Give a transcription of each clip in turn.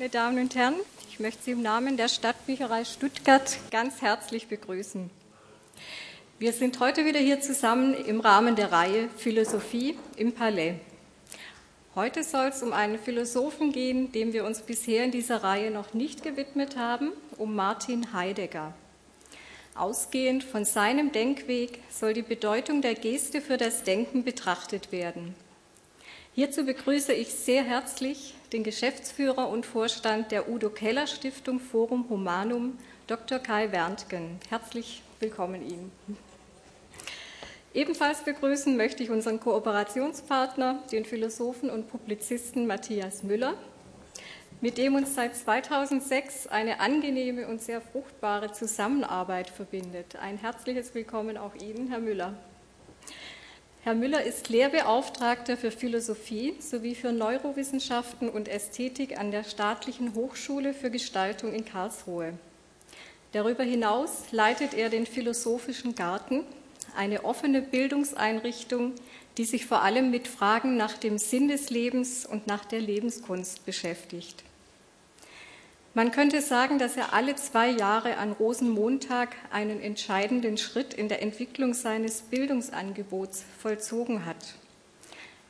Meine Damen und Herren, ich möchte Sie im Namen der Stadtbücherei Stuttgart ganz herzlich begrüßen. Wir sind heute wieder hier zusammen im Rahmen der Reihe Philosophie im Palais. Heute soll es um einen Philosophen gehen, dem wir uns bisher in dieser Reihe noch nicht gewidmet haben, um Martin Heidegger. Ausgehend von seinem Denkweg soll die Bedeutung der Geste für das Denken betrachtet werden. Hierzu begrüße ich sehr herzlich den Geschäftsführer und Vorstand der Udo Keller Stiftung Forum Humanum, Dr. Kai Werntgen. Herzlich willkommen Ihnen. Ebenfalls begrüßen möchte ich unseren Kooperationspartner, den Philosophen und Publizisten Matthias Müller, mit dem uns seit 2006 eine angenehme und sehr fruchtbare Zusammenarbeit verbindet. Ein herzliches Willkommen auch Ihnen, Herr Müller. Herr Müller ist Lehrbeauftragter für Philosophie sowie für Neurowissenschaften und Ästhetik an der Staatlichen Hochschule für Gestaltung in Karlsruhe. Darüber hinaus leitet er den Philosophischen Garten, eine offene Bildungseinrichtung, die sich vor allem mit Fragen nach dem Sinn des Lebens und nach der Lebenskunst beschäftigt. Man könnte sagen, dass er alle zwei Jahre an Rosenmontag einen entscheidenden Schritt in der Entwicklung seines Bildungsangebots vollzogen hat.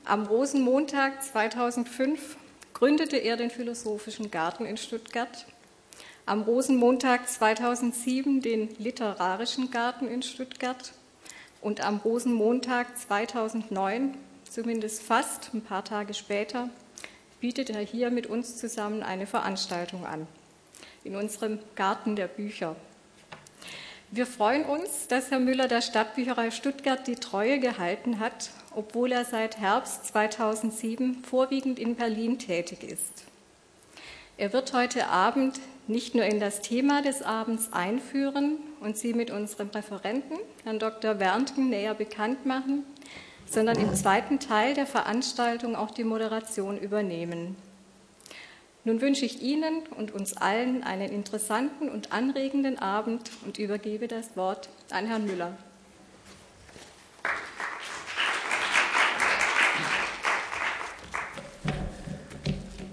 Am Rosenmontag 2005 gründete er den Philosophischen Garten in Stuttgart, am Rosenmontag 2007 den Literarischen Garten in Stuttgart und am Rosenmontag 2009, zumindest fast ein paar Tage später, bietet er hier mit uns zusammen eine Veranstaltung an, in unserem Garten der Bücher. Wir freuen uns, dass Herr Müller der Stadtbücherei Stuttgart die Treue gehalten hat, obwohl er seit Herbst 2007 vorwiegend in Berlin tätig ist. Er wird heute Abend nicht nur in das Thema des Abends einführen und Sie mit unserem Referenten, Herrn Dr. Werntgen, näher bekannt machen, sondern im zweiten Teil der Veranstaltung auch die Moderation übernehmen. Nun wünsche ich Ihnen und uns allen einen interessanten und anregenden Abend und übergebe das Wort an Herrn Müller.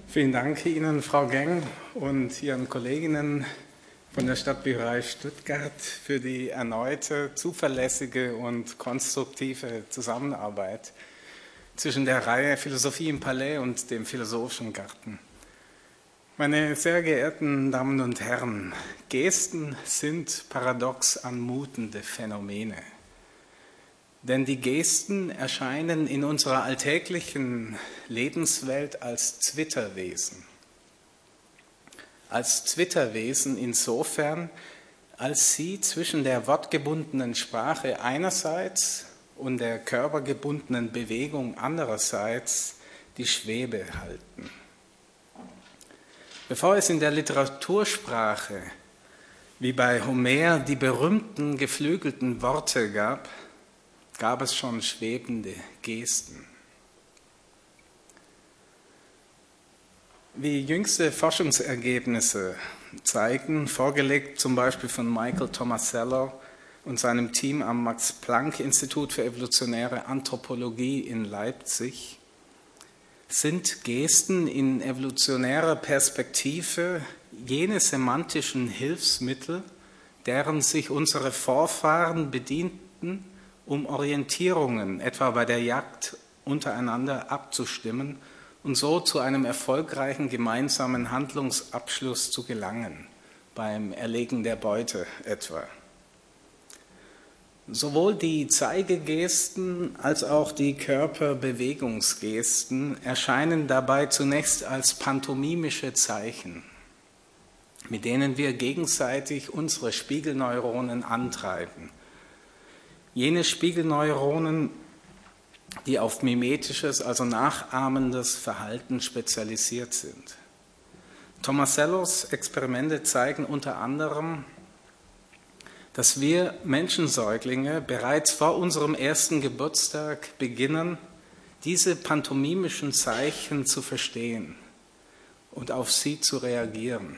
Vielen Dank Ihnen, Frau Geng, und Ihren Kolleginnen von der Stadtbücherei Stuttgart für die erneute zuverlässige und konstruktive Zusammenarbeit zwischen der Reihe Philosophie im Palais und dem Philosophischen Garten. Meine sehr geehrten Damen und Herren, Gesten sind paradox anmutende Phänomene. Denn die Gesten erscheinen in unserer alltäglichen Lebenswelt als Zwitterwesen als Zwitterwesen insofern, als sie zwischen der wortgebundenen Sprache einerseits und der körpergebundenen Bewegung andererseits die Schwebe halten. Bevor es in der Literatursprache wie bei Homer die berühmten geflügelten Worte gab, gab es schon schwebende Gesten. Wie jüngste Forschungsergebnisse zeigen, vorgelegt zum Beispiel von Michael Tomasello und seinem Team am Max-Planck-Institut für evolutionäre Anthropologie in Leipzig, sind Gesten in evolutionärer Perspektive jene semantischen Hilfsmittel, deren sich unsere Vorfahren bedienten, um Orientierungen, etwa bei der Jagd, untereinander abzustimmen und so zu einem erfolgreichen gemeinsamen Handlungsabschluss zu gelangen, beim Erlegen der Beute etwa. Sowohl die Zeigegesten als auch die Körperbewegungsgesten erscheinen dabei zunächst als pantomimische Zeichen, mit denen wir gegenseitig unsere Spiegelneuronen antreiben. Jene Spiegelneuronen die auf mimetisches, also nachahmendes Verhalten spezialisiert sind. Tomasellos Experimente zeigen unter anderem, dass wir Menschensäuglinge bereits vor unserem ersten Geburtstag beginnen, diese pantomimischen Zeichen zu verstehen und auf sie zu reagieren.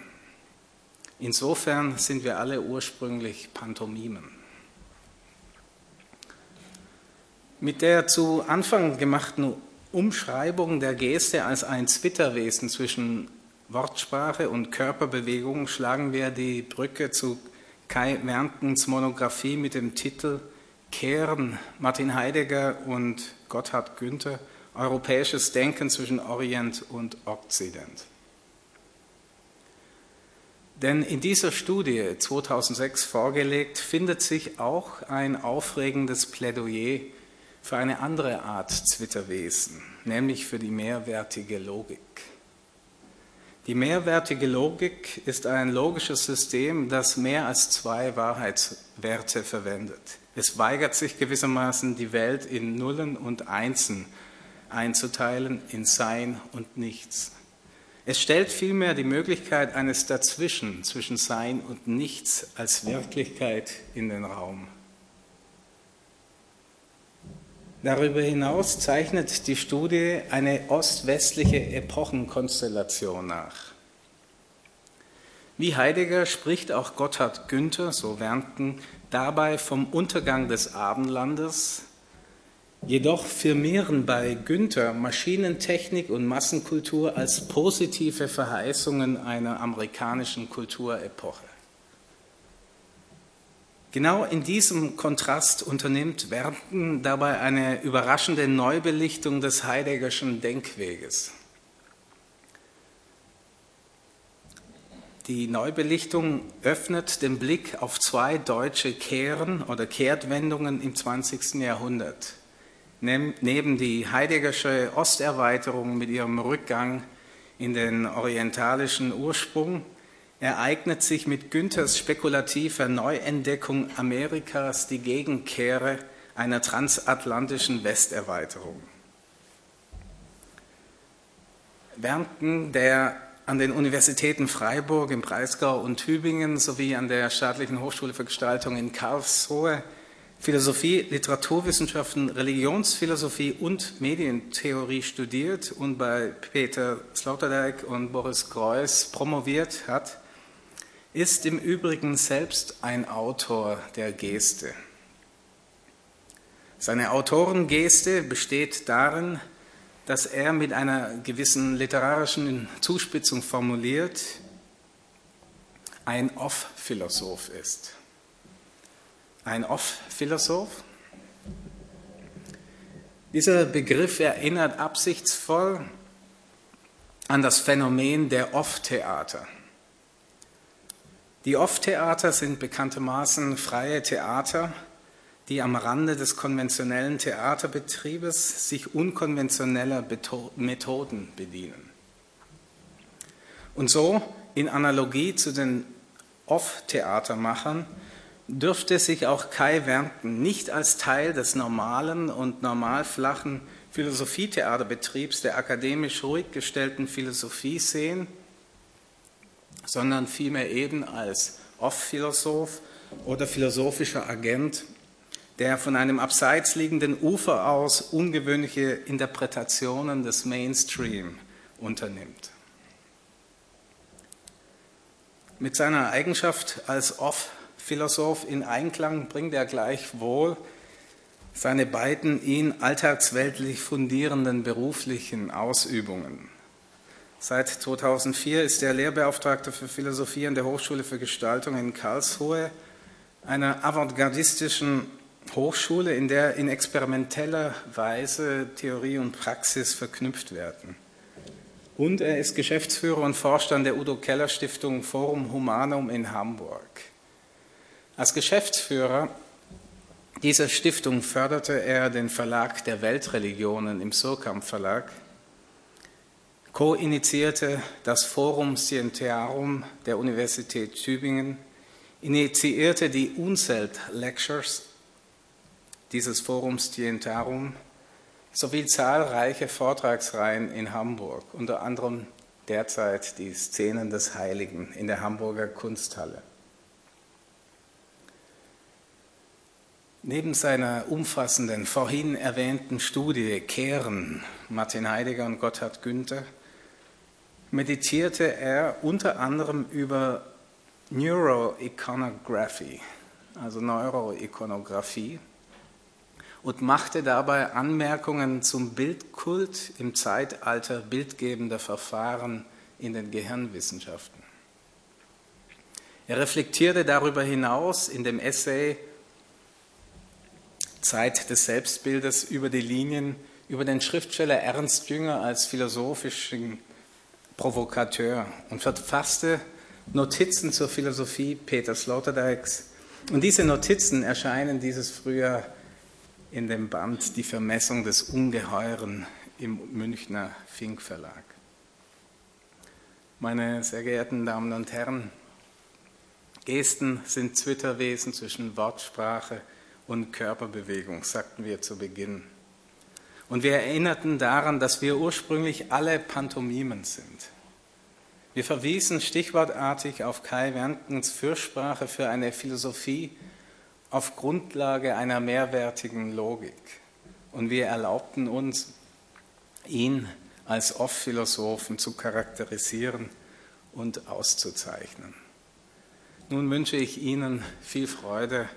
Insofern sind wir alle ursprünglich Pantomimen. Mit der zu Anfang gemachten Umschreibung der Geste als ein Zwitterwesen zwischen Wortsprache und Körperbewegung schlagen wir die Brücke zu Kai Werntens Monographie mit dem Titel Kehren Martin Heidegger und Gotthard Günther Europäisches Denken zwischen Orient und Okzident. Denn in dieser Studie 2006 vorgelegt findet sich auch ein aufregendes Plädoyer für eine andere Art Zwitterwesen, nämlich für die mehrwertige Logik. Die mehrwertige Logik ist ein logisches System, das mehr als zwei Wahrheitswerte verwendet. Es weigert sich gewissermaßen, die Welt in Nullen und Einsen einzuteilen, in Sein und Nichts. Es stellt vielmehr die Möglichkeit eines Dazwischen, zwischen Sein und Nichts als Wirklichkeit in den Raum. Darüber hinaus zeichnet die Studie eine ost-westliche Epochenkonstellation nach. Wie Heidegger spricht auch Gotthard Günther, so Wernten, dabei vom Untergang des Abendlandes. Jedoch firmieren bei Günther Maschinentechnik und Massenkultur als positive Verheißungen einer amerikanischen Kulturepoche. Genau in diesem Kontrast unternimmt Werten dabei eine überraschende Neubelichtung des Heideggerschen Denkweges. Die Neubelichtung öffnet den Blick auf zwei deutsche Kehren oder Kehrtwendungen im 20. Jahrhundert. Neben die Heideggersche Osterweiterung mit ihrem Rückgang in den orientalischen Ursprung ereignet sich mit Günthers spekulativer Neuentdeckung Amerikas die Gegenkehre einer transatlantischen Westerweiterung. Wernten, der an den Universitäten Freiburg im Breisgau und Tübingen sowie an der Staatlichen Hochschule für Gestaltung in Karlsruhe Philosophie, Literaturwissenschaften, Religionsphilosophie und Medientheorie studiert und bei Peter Sloterdijk und Boris Greuß promoviert hat, ist im Übrigen selbst ein Autor der Geste. Seine Autorengeste besteht darin, dass er mit einer gewissen literarischen Zuspitzung formuliert, ein Off-Philosoph ist. Ein Off-Philosoph? Dieser Begriff erinnert absichtsvoll an das Phänomen der Off-Theater. Die Off-Theater sind bekanntermaßen freie Theater, die am Rande des konventionellen Theaterbetriebes sich unkonventioneller Methoden bedienen. Und so, in Analogie zu den Off-Theatermachern, dürfte sich auch Kai Wernten nicht als Teil des normalen und normal flachen Philosophietheaterbetriebs der akademisch ruhig gestellten Philosophie sehen, sondern vielmehr eben als Off-Philosoph oder philosophischer Agent, der von einem abseits liegenden Ufer aus ungewöhnliche Interpretationen des Mainstream unternimmt. Mit seiner Eigenschaft als Off-Philosoph in Einklang bringt er gleichwohl seine beiden ihn alltagsweltlich fundierenden beruflichen Ausübungen Seit 2004 ist er Lehrbeauftragter für Philosophie an der Hochschule für Gestaltung in Karlsruhe, einer avantgardistischen Hochschule, in der in experimenteller Weise Theorie und Praxis verknüpft werden. Und er ist Geschäftsführer und Vorstand der Udo Keller Stiftung Forum Humanum in Hamburg. Als Geschäftsführer dieser Stiftung förderte er den Verlag der Weltreligionen im Surkamp Verlag co-initiierte das Forum Scientiarum der Universität Tübingen, initiierte die Unzelt Lectures dieses Forums Scientiarum sowie zahlreiche Vortragsreihen in Hamburg, unter anderem derzeit die Szenen des Heiligen in der Hamburger Kunsthalle. Neben seiner umfassenden, vorhin erwähnten Studie Kehren, Martin Heidegger und Gotthard Günther, meditierte er unter anderem über Neuroiconography, also Neuroikonographie, und machte dabei Anmerkungen zum Bildkult im Zeitalter bildgebender Verfahren in den Gehirnwissenschaften. Er reflektierte darüber hinaus in dem Essay Zeit des Selbstbildes über die Linien über den Schriftsteller Ernst Jünger als philosophischen Provokateur und verfasste Notizen zur Philosophie Peter Sloterdijks. Und diese Notizen erscheinen dieses Frühjahr in dem Band Die Vermessung des Ungeheuren im Münchner Fink Verlag. Meine sehr geehrten Damen und Herren, Gesten sind Zwitterwesen zwischen Wortsprache und Körperbewegung, sagten wir zu Beginn. Und wir erinnerten daran, dass wir ursprünglich alle Pantomimen sind. Wir verwiesen stichwortartig auf Kai Wernkens Fürsprache für eine Philosophie auf Grundlage einer mehrwertigen Logik. Und wir erlaubten uns, ihn als Off-Philosophen zu charakterisieren und auszuzeichnen. Nun wünsche ich Ihnen viel Freude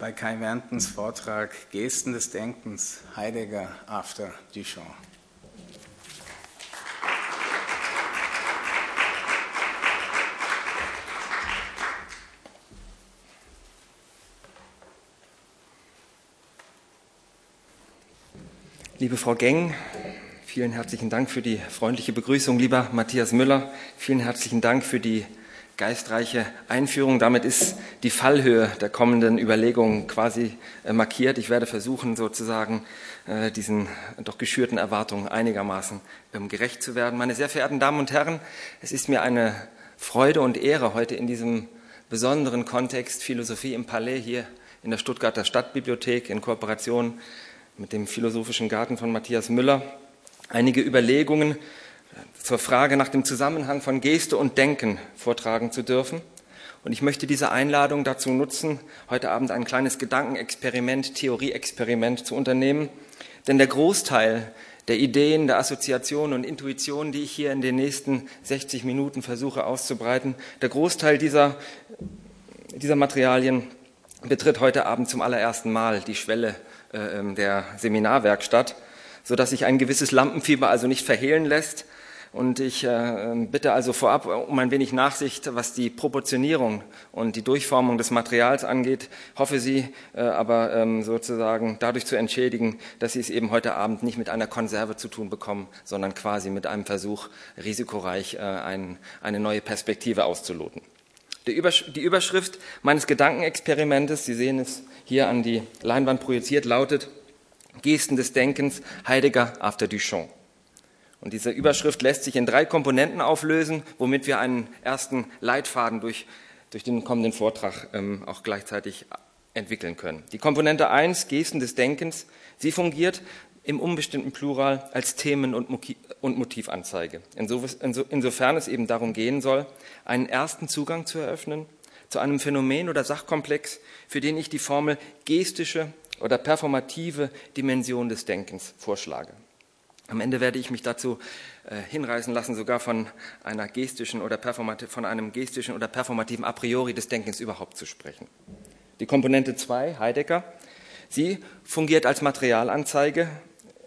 bei Kai Werntens Vortrag Gesten des Denkens, Heidegger after Duchamp. Liebe Frau Geng, vielen herzlichen Dank für die freundliche Begrüßung. Lieber Matthias Müller, vielen herzlichen Dank für die geistreiche Einführung. Damit ist die Fallhöhe der kommenden Überlegungen quasi äh, markiert. Ich werde versuchen, sozusagen äh, diesen doch geschürten Erwartungen einigermaßen ähm, gerecht zu werden. Meine sehr verehrten Damen und Herren, es ist mir eine Freude und Ehre, heute in diesem besonderen Kontext Philosophie im Palais hier in der Stuttgarter Stadtbibliothek in Kooperation mit dem Philosophischen Garten von Matthias Müller einige Überlegungen zur Frage nach dem Zusammenhang von Geste und Denken vortragen zu dürfen. Und ich möchte diese Einladung dazu nutzen, heute Abend ein kleines Gedankenexperiment, Theorieexperiment zu unternehmen. Denn der Großteil der Ideen, der Assoziationen und Intuitionen, die ich hier in den nächsten 60 Minuten versuche auszubreiten, der Großteil dieser, dieser Materialien betritt heute Abend zum allerersten Mal die Schwelle äh, ähm, der Seminarwerkstatt, sodass sich ein gewisses Lampenfieber also nicht verhehlen lässt, und ich äh, bitte also vorab um ein wenig Nachsicht, was die Proportionierung und die Durchformung des Materials angeht. Hoffe Sie äh, aber ähm, sozusagen dadurch zu entschädigen, dass Sie es eben heute Abend nicht mit einer Konserve zu tun bekommen, sondern quasi mit einem Versuch, risikoreich äh, ein, eine neue Perspektive auszuloten. Die Überschrift meines Gedankenexperimentes, Sie sehen es hier an die Leinwand projiziert, lautet Gesten des Denkens, Heidegger after Duchamp. Und diese Überschrift lässt sich in drei Komponenten auflösen, womit wir einen ersten Leitfaden durch, durch den kommenden Vortrag ähm, auch gleichzeitig entwickeln können. Die Komponente 1, Gesten des Denkens, sie fungiert im unbestimmten Plural als Themen- und Motivanzeige. Insofern es eben darum gehen soll, einen ersten Zugang zu eröffnen zu einem Phänomen oder Sachkomplex, für den ich die Formel gestische oder performative Dimension des Denkens vorschlage. Am Ende werde ich mich dazu äh, hinreißen lassen, sogar von einer gestischen oder von einem gestischen oder performativen A priori des Denkens überhaupt zu sprechen. Die Komponente 2, Heidegger, sie fungiert als Materialanzeige,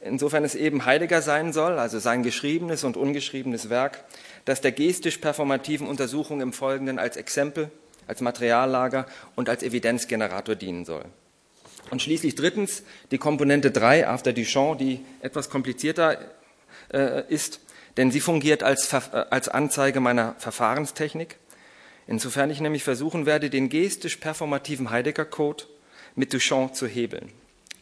insofern es eben Heidegger sein soll, also sein geschriebenes und ungeschriebenes Werk, das der gestisch-performativen Untersuchung im Folgenden als Exempel, als Materiallager und als Evidenzgenerator dienen soll. Und schließlich drittens die Komponente 3, After Duchamp, die etwas komplizierter äh, ist, denn sie fungiert als, äh, als Anzeige meiner Verfahrenstechnik. Insofern ich nämlich versuchen werde, den gestisch-performativen Heidegger-Code mit Duchamp zu hebeln.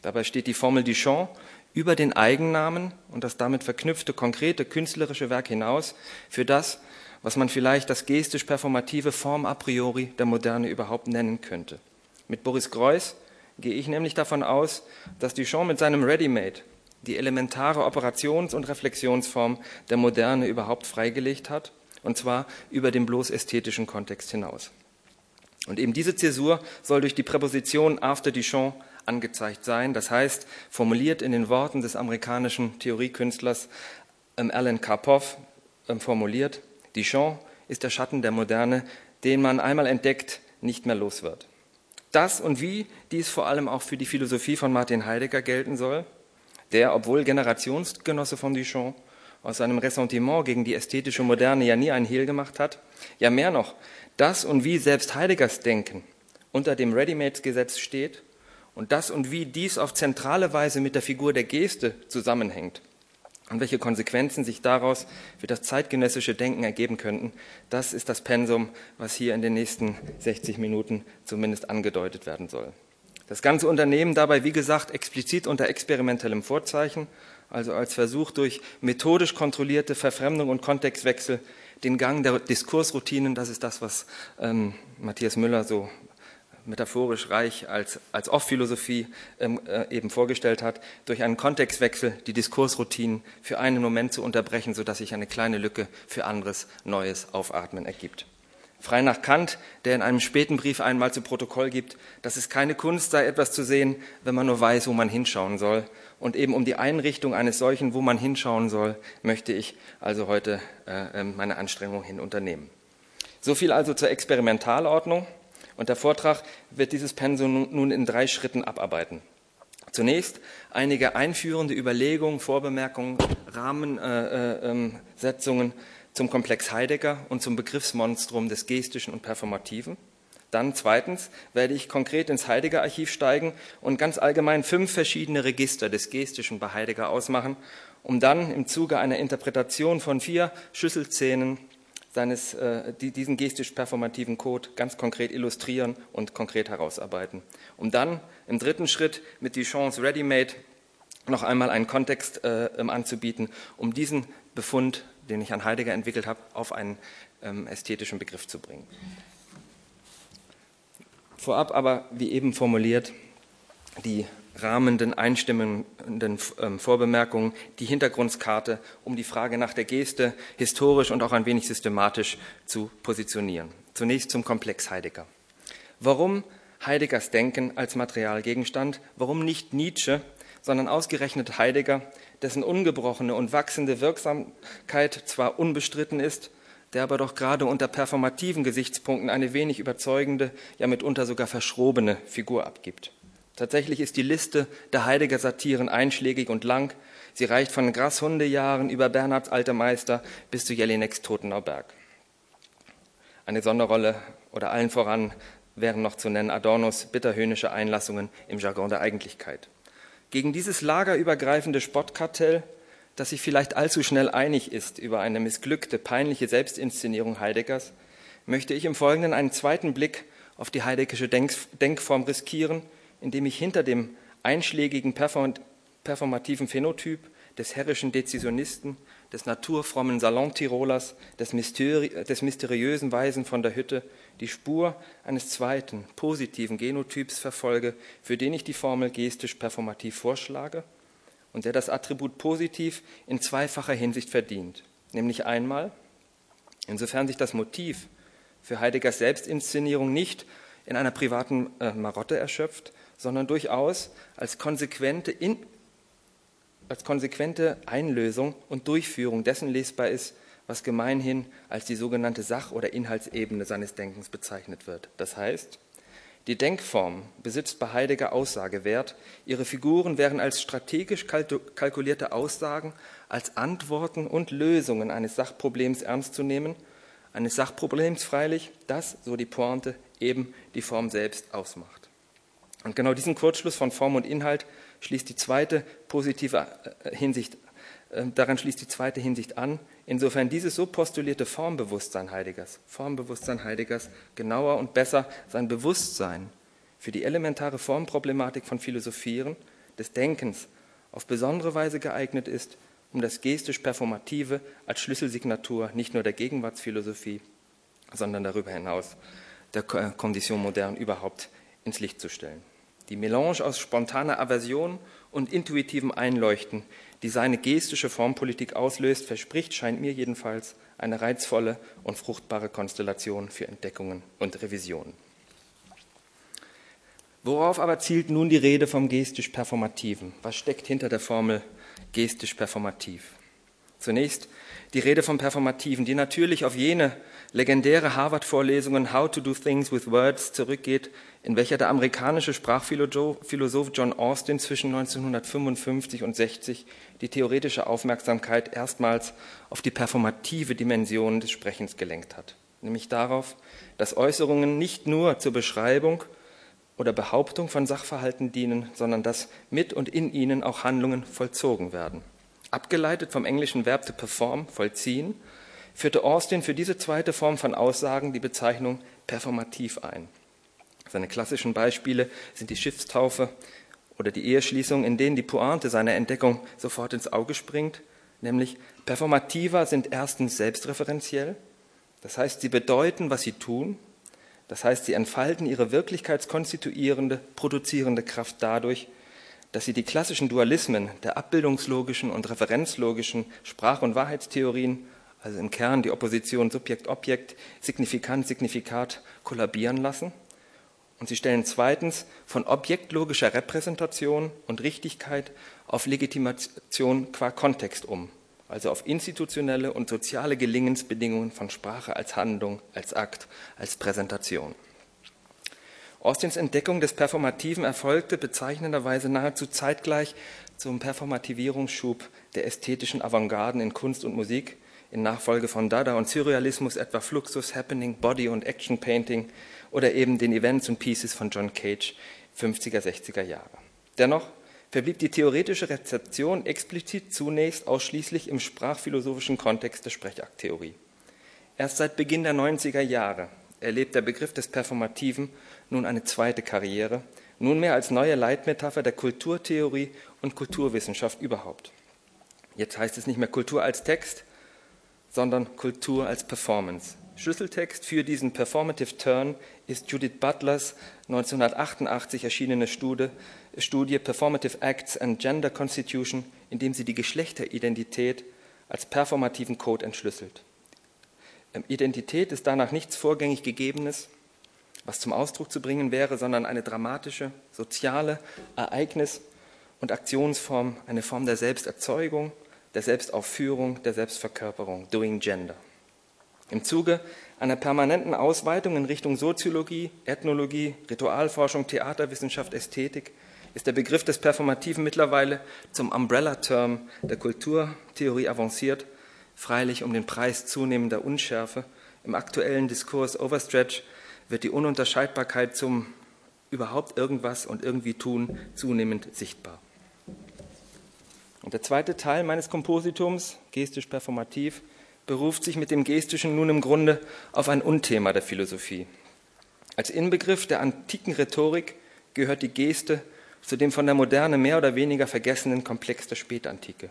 Dabei steht die Formel Duchamp über den Eigennamen und das damit verknüpfte konkrete künstlerische Werk hinaus für das, was man vielleicht das gestisch-performative Form a priori der Moderne überhaupt nennen könnte. Mit Boris Greuß gehe ich nämlich davon aus, dass Duchamp mit seinem Ready-Made die elementare Operations- und Reflexionsform der Moderne überhaupt freigelegt hat, und zwar über den bloß ästhetischen Kontext hinaus. Und eben diese Zäsur soll durch die Präposition after Duchamp angezeigt sein, das heißt, formuliert in den Worten des amerikanischen Theoriekünstlers ähm, Alan Karpov ähm, formuliert, Duchamp ist der Schatten der Moderne, den man einmal entdeckt, nicht mehr los wird das und wie dies vor allem auch für die Philosophie von Martin Heidegger gelten soll, der, obwohl Generationsgenosse von Duchamp, aus seinem Ressentiment gegen die ästhetische Moderne ja nie ein Hehl gemacht hat. Ja, mehr noch, das und wie selbst Heideggers Denken unter dem Ready-Made-Gesetz steht und das und wie dies auf zentrale Weise mit der Figur der Geste zusammenhängt und welche Konsequenzen sich daraus für das zeitgenössische Denken ergeben könnten, das ist das Pensum, was hier in den nächsten 60 Minuten zumindest angedeutet werden soll. Das ganze Unternehmen dabei, wie gesagt, explizit unter experimentellem Vorzeichen, also als Versuch durch methodisch kontrollierte Verfremdung und Kontextwechsel den Gang der Diskursroutinen, das ist das, was ähm, Matthias Müller so metaphorisch reich als, als Off-Philosophie ähm, äh, eben vorgestellt hat, durch einen Kontextwechsel die Diskursroutinen für einen Moment zu unterbrechen, sodass sich eine kleine Lücke für anderes, Neues Aufatmen ergibt. Frei nach Kant, der in einem späten Brief einmal zu Protokoll gibt, dass es keine Kunst sei, etwas zu sehen, wenn man nur weiß, wo man hinschauen soll. Und eben um die Einrichtung eines solchen, wo man hinschauen soll, möchte ich also heute äh, ähm, meine Anstrengung hin unternehmen. So viel also zur Experimentalordnung. Und der Vortrag wird dieses Pensum nun in drei Schritten abarbeiten. Zunächst einige einführende Überlegungen, Vorbemerkungen, Rahmensetzungen zum Komplex Heidegger und zum Begriffsmonstrum des Gestischen und Performativen. Dann zweitens werde ich konkret ins Heidegger-Archiv steigen und ganz allgemein fünf verschiedene Register des Gestischen bei Heidegger ausmachen, um dann im Zuge einer Interpretation von vier Schlüsselszenen seines, äh, die, diesen gestisch-performativen Code ganz konkret illustrieren und konkret herausarbeiten. Um dann im dritten Schritt mit die Chance Ready-Made noch einmal einen Kontext äh, anzubieten, um diesen Befund, den ich an Heidegger entwickelt habe, auf einen ähm, ästhetischen Begriff zu bringen. Vorab aber, wie eben formuliert, die rahmenden, einstimmenden ähm, Vorbemerkungen die Hintergrundskarte, um die Frage nach der Geste historisch und auch ein wenig systematisch zu positionieren. Zunächst zum Komplex Heidegger. Warum Heideggers Denken als Materialgegenstand? Warum nicht Nietzsche, sondern ausgerechnet Heidegger, dessen ungebrochene und wachsende Wirksamkeit zwar unbestritten ist, der aber doch gerade unter performativen Gesichtspunkten eine wenig überzeugende, ja mitunter sogar verschrobene Figur abgibt? Tatsächlich ist die Liste der Heidegger Satiren einschlägig und lang. Sie reicht von Grashundejahren über Bernhards Alte Meister bis zu Jelineks Totenauberg. Eine Sonderrolle oder allen voran wären noch zu nennen Adornos bitterhöhnische Einlassungen im Jargon der Eigentlichkeit. Gegen dieses lagerübergreifende Spottkartell, das sich vielleicht allzu schnell einig ist über eine missglückte, peinliche Selbstinszenierung Heideggers, möchte ich im Folgenden einen zweiten Blick auf die heideggische Denkform riskieren, indem ich hinter dem einschlägigen performativen Phänotyp des herrischen Dezisionisten, des naturfrommen Salontirolers, des, Mysteri des mysteriösen Weisen von der Hütte die Spur eines zweiten, positiven Genotyps verfolge, für den ich die Formel gestisch-performativ vorschlage und der das Attribut positiv in zweifacher Hinsicht verdient. Nämlich einmal, insofern sich das Motiv für Heideggers Selbstinszenierung nicht in einer privaten äh, Marotte erschöpft, sondern durchaus als konsequente, in, als konsequente Einlösung und Durchführung dessen lesbar ist, was gemeinhin als die sogenannte Sach- oder Inhaltsebene seines Denkens bezeichnet wird. Das heißt, die Denkform besitzt bei Heidegger Aussagewert. Ihre Figuren wären als strategisch kalkulierte Aussagen, als Antworten und Lösungen eines Sachproblems ernst zu nehmen. Eines Sachproblems freilich, das, so die Pointe, eben die Form selbst ausmacht. Und genau diesen Kurzschluss von Form und Inhalt schließt die zweite positive äh, Hinsicht, äh, daran schließt die zweite Hinsicht an, insofern dieses so postulierte Formbewusstsein Heideggers, Formbewusstsein Heideggers genauer und besser sein Bewusstsein für die elementare Formproblematik von Philosophieren, des Denkens auf besondere Weise geeignet ist, um das gestisch-performative als Schlüsselsignatur nicht nur der Gegenwartsphilosophie, sondern darüber hinaus der Condition moderne überhaupt ins Licht zu stellen. Die Melange aus spontaner Aversion und intuitivem Einleuchten, die seine gestische Formpolitik auslöst, verspricht, scheint mir jedenfalls, eine reizvolle und fruchtbare Konstellation für Entdeckungen und Revisionen. Worauf aber zielt nun die Rede vom gestisch-performativen? Was steckt hinter der Formel gestisch-performativ? Zunächst die Rede vom Performativen, die natürlich auf jene legendäre Harvard-Vorlesungen How to do things with words zurückgeht, in welcher der amerikanische Sprachphilosoph John Austin zwischen 1955 und 60 die theoretische Aufmerksamkeit erstmals auf die performative Dimension des Sprechens gelenkt hat, nämlich darauf, dass Äußerungen nicht nur zur Beschreibung oder Behauptung von Sachverhalten dienen, sondern dass mit und in ihnen auch Handlungen vollzogen werden. Abgeleitet vom englischen Verb to perform, vollziehen, führte Austin für diese zweite Form von Aussagen die Bezeichnung performativ ein. Seine klassischen Beispiele sind die Schiffstaufe oder die Eheschließung, in denen die Pointe seiner Entdeckung sofort ins Auge springt, nämlich performativa sind erstens selbstreferenziell, das heißt, sie bedeuten, was sie tun, das heißt, sie entfalten ihre wirklichkeitskonstituierende, produzierende Kraft dadurch, dass sie die klassischen Dualismen der abbildungslogischen und referenzlogischen Sprach- und Wahrheitstheorien, also im Kern die Opposition Subjekt-Objekt, Signifikant-Signifikat, kollabieren lassen. Und sie stellen zweitens von objektlogischer Repräsentation und Richtigkeit auf Legitimation qua Kontext um, also auf institutionelle und soziale Gelingensbedingungen von Sprache als Handlung, als Akt, als Präsentation. Austins Entdeckung des Performativen erfolgte bezeichnenderweise nahezu zeitgleich zum Performativierungsschub der ästhetischen Avantgarden in Kunst und Musik, in Nachfolge von Dada und Surrealismus etwa Fluxus, Happening, Body und Action Painting oder eben den Events und Pieces von John Cage 50er, 60er Jahre. Dennoch verblieb die theoretische Rezeption explizit zunächst ausschließlich im sprachphilosophischen Kontext der Sprechakttheorie. Erst seit Beginn der 90er Jahre erlebt der Begriff des Performativen nun eine zweite Karriere, nunmehr als neue Leitmetapher der Kulturtheorie und Kulturwissenschaft überhaupt. Jetzt heißt es nicht mehr Kultur als Text, sondern Kultur als Performance. Schlüsseltext für diesen Performative Turn ist Judith Butlers 1988 erschienene Studie, Studie Performative Acts and Gender Constitution, in dem sie die Geschlechteridentität als performativen Code entschlüsselt. Ähm, Identität ist danach nichts vorgängig Gegebenes, was zum Ausdruck zu bringen wäre, sondern eine dramatische, soziale Ereignis- und Aktionsform, eine Form der Selbsterzeugung, der Selbstaufführung, der Selbstverkörperung, Doing Gender. Im Zuge einer permanenten Ausweitung in Richtung Soziologie, Ethnologie, Ritualforschung, Theaterwissenschaft, Ästhetik ist der Begriff des Performativen mittlerweile zum Umbrella-Term der Kulturtheorie avanciert, freilich um den Preis zunehmender Unschärfe. Im aktuellen Diskurs Overstretch wird die Ununterscheidbarkeit zum überhaupt irgendwas und irgendwie tun zunehmend sichtbar. Und der zweite Teil meines Kompositums, gestisch performativ, beruft sich mit dem Gestischen nun im Grunde auf ein Unthema der Philosophie. Als Inbegriff der antiken Rhetorik gehört die Geste zu dem von der Moderne mehr oder weniger vergessenen Komplex der Spätantike.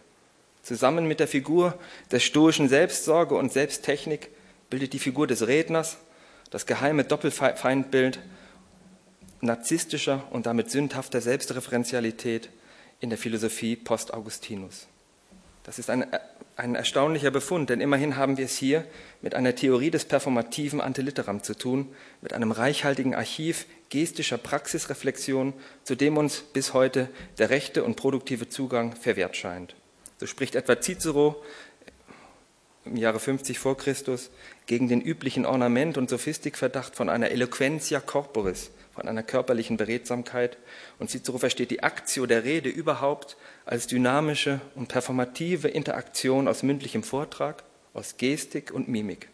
Zusammen mit der Figur der stoischen Selbstsorge und Selbsttechnik bildet die Figur des Redners das geheime Doppelfeindbild narzisstischer und damit sündhafter Selbstreferenzialität in der Philosophie post-Augustinus. Das ist ein, ein erstaunlicher Befund, denn immerhin haben wir es hier mit einer Theorie des performativen Antiliteram zu tun, mit einem reichhaltigen Archiv gestischer Praxisreflexion, zu dem uns bis heute der rechte und produktive Zugang verwehrt scheint. So spricht etwa Cicero im Jahre 50 vor Christus gegen den üblichen Ornament- und Sophistikverdacht von einer Eloquentia corporis, von einer körperlichen Beredsamkeit. Und Cicero versteht die Aktio der Rede überhaupt als dynamische und performative Interaktion aus mündlichem Vortrag, aus Gestik und Mimik.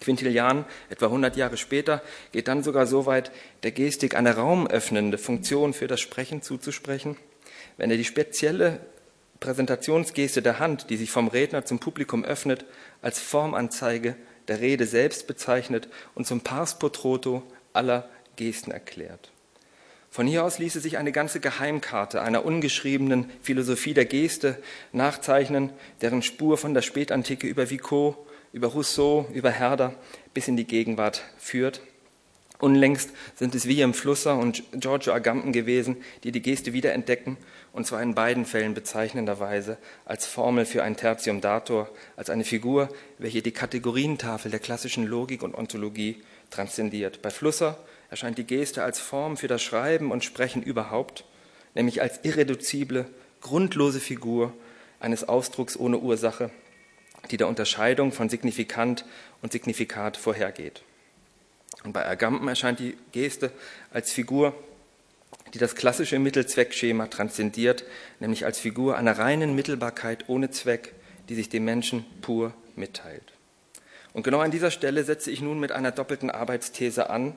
Quintilian, etwa 100 Jahre später, geht dann sogar so weit, der Gestik eine raumöffnende Funktion für das Sprechen zuzusprechen, wenn er die spezielle Präsentationsgeste der Hand, die sich vom Redner zum Publikum öffnet, als Formanzeige der Rede selbst bezeichnet und zum Pars pro Troto aller Gesten erklärt. Von hier aus ließe sich eine ganze Geheimkarte einer ungeschriebenen Philosophie der Geste nachzeichnen, deren Spur von der Spätantike über Vico, über Rousseau, über Herder bis in die Gegenwart führt. Unlängst sind es William Flusser und Giorgio Agamben gewesen, die die Geste wiederentdecken, und zwar in beiden Fällen bezeichnenderweise als Formel für ein Tertium dator, als eine Figur, welche die Kategorientafel der klassischen Logik und Ontologie transzendiert. Bei Flusser erscheint die Geste als Form für das Schreiben und Sprechen überhaupt, nämlich als irreduzible, grundlose Figur eines Ausdrucks ohne Ursache, die der Unterscheidung von Signifikant und Signifikat vorhergeht. Und bei Agamben erscheint die Geste als Figur, die das klassische Mittelzweckschema transzendiert, nämlich als Figur einer reinen Mittelbarkeit ohne Zweck, die sich dem Menschen pur mitteilt. Und genau an dieser Stelle setze ich nun mit einer doppelten Arbeitsthese an,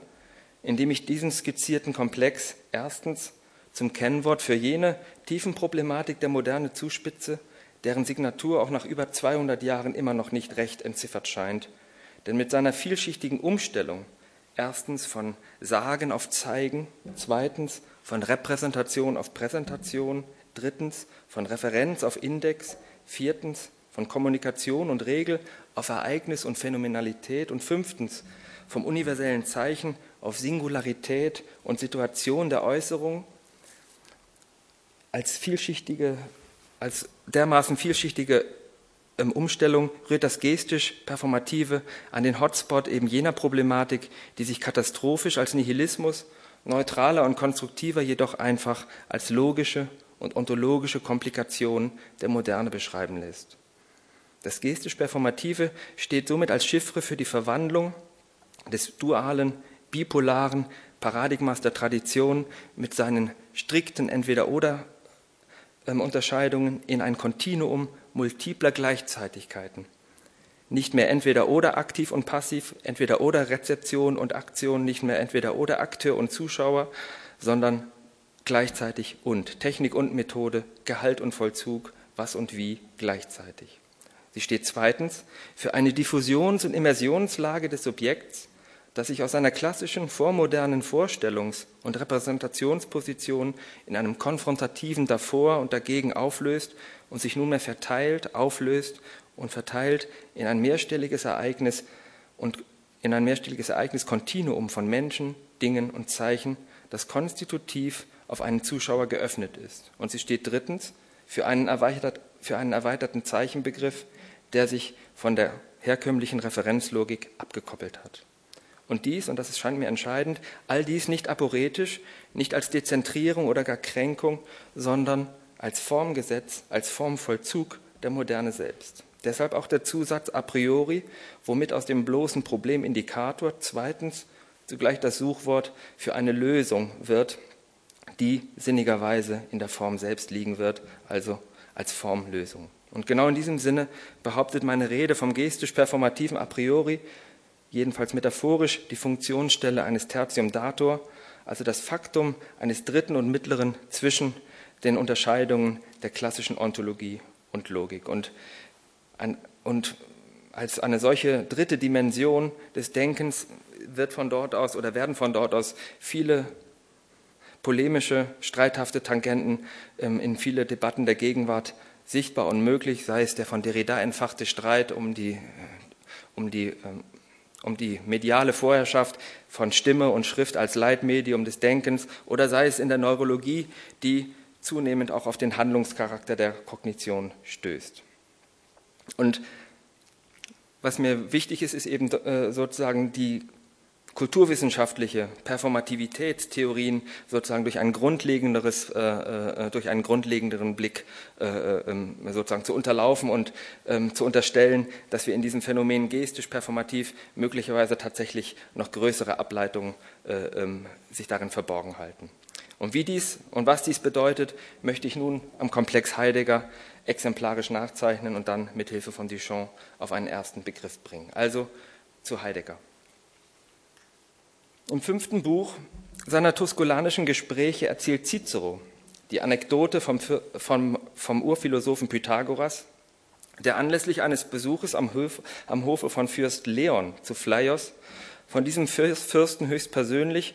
indem ich diesen skizzierten Komplex erstens zum Kennwort für jene tiefen Problematik der Moderne zuspitze, deren Signatur auch nach über 200 Jahren immer noch nicht recht entziffert scheint. Denn mit seiner vielschichtigen Umstellung, erstens von Sagen auf Zeigen, zweitens von Repräsentation auf Präsentation, drittens von Referenz auf Index, viertens von Kommunikation und Regel auf Ereignis und Phänomenalität und fünftens vom universellen Zeichen auf Singularität und Situation der Äußerung als vielschichtige, als dermaßen vielschichtige Umstellung rührt das gestisch-performative an den Hotspot eben jener Problematik, die sich katastrophisch als Nihilismus, neutraler und konstruktiver jedoch einfach als logische und ontologische Komplikation der Moderne beschreiben lässt. Das gestisch-performative steht somit als Chiffre für die Verwandlung des dualen, bipolaren Paradigmas der Tradition mit seinen strikten Entweder-oder-Unterscheidungen in ein Kontinuum multipler Gleichzeitigkeiten. Nicht mehr entweder oder aktiv und passiv, entweder oder Rezeption und Aktion, nicht mehr entweder oder Akteur und Zuschauer, sondern gleichzeitig und Technik und Methode, Gehalt und Vollzug, was und wie gleichzeitig. Sie steht zweitens für eine Diffusions- und Immersionslage des Subjekts, das sich aus einer klassischen vormodernen Vorstellungs- und Repräsentationsposition in einem konfrontativen Davor und Dagegen auflöst und sich nunmehr verteilt, auflöst und verteilt in ein mehrstelliges Ereignis und in ein mehrstelliges Ereignis Kontinuum von Menschen, Dingen und Zeichen, das konstitutiv auf einen Zuschauer geöffnet ist. Und sie steht drittens für einen, erweitert, für einen erweiterten Zeichenbegriff, der sich von der herkömmlichen Referenzlogik abgekoppelt hat. Und dies, und das scheint mir entscheidend, all dies nicht aporetisch, nicht als Dezentrierung oder gar Kränkung, sondern als Formgesetz, als Formvollzug der Moderne selbst. Deshalb auch der Zusatz a priori, womit aus dem bloßen Problemindikator zweitens zugleich das Suchwort für eine Lösung wird, die sinnigerweise in der Form selbst liegen wird, also als Formlösung. Und genau in diesem Sinne behauptet meine Rede vom gestisch-performativen a priori, jedenfalls metaphorisch, die Funktionsstelle eines Tertium dator, also das Faktum eines dritten und mittleren zwischen den Unterscheidungen der klassischen Ontologie und Logik. Und, ein, und als eine solche dritte Dimension des Denkens wird von dort aus oder werden von dort aus viele polemische, streithafte Tangenten ähm, in viele Debatten der Gegenwart sichtbar und möglich, sei es der von Derrida entfachte Streit um die, äh, um die, ähm, um die mediale Vorherrschaft von Stimme und Schrift als Leitmedium des Denkens oder sei es in der Neurologie, die zunehmend auch auf den Handlungscharakter der Kognition stößt. Und was mir wichtig ist, ist eben äh, sozusagen die kulturwissenschaftliche Performativitätstheorien sozusagen durch, ein grundlegenderes, äh, äh, durch einen grundlegenderen Blick äh, ähm, sozusagen zu unterlaufen und ähm, zu unterstellen, dass wir in diesem Phänomen gestisch-performativ möglicherweise tatsächlich noch größere Ableitungen äh, ähm, sich darin verborgen halten. Und wie dies und was dies bedeutet, möchte ich nun am Komplex Heidegger exemplarisch nachzeichnen und dann mit Hilfe von Duchamp auf einen ersten Begriff bringen. Also zu Heidegger. Im fünften Buch seiner tuskulanischen Gespräche erzählt Cicero die Anekdote vom, vom, vom Urphilosophen Pythagoras, der anlässlich eines Besuches am, Hof, am Hofe von Fürst Leon zu Phleios von diesem Fürsten höchstpersönlich,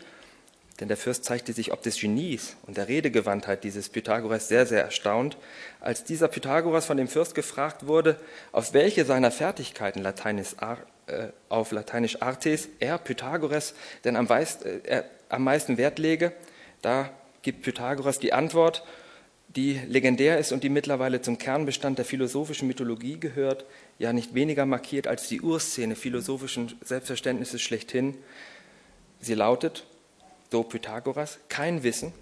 denn der Fürst zeigte sich ob des Genies und der Redegewandtheit dieses Pythagoras sehr, sehr erstaunt, als dieser Pythagoras von dem Fürst gefragt wurde, auf welche seiner Fertigkeiten, Lateinisch äh, auf Lateinisch Artes, er, Pythagoras, denn am, weiß, äh, am meisten Wert lege. Da gibt Pythagoras die Antwort, die legendär ist und die mittlerweile zum Kernbestand der philosophischen Mythologie gehört, ja nicht weniger markiert als die Urszene philosophischen Selbstverständnisses schlechthin. Sie lautet, do Pythagoras, kein Wissen,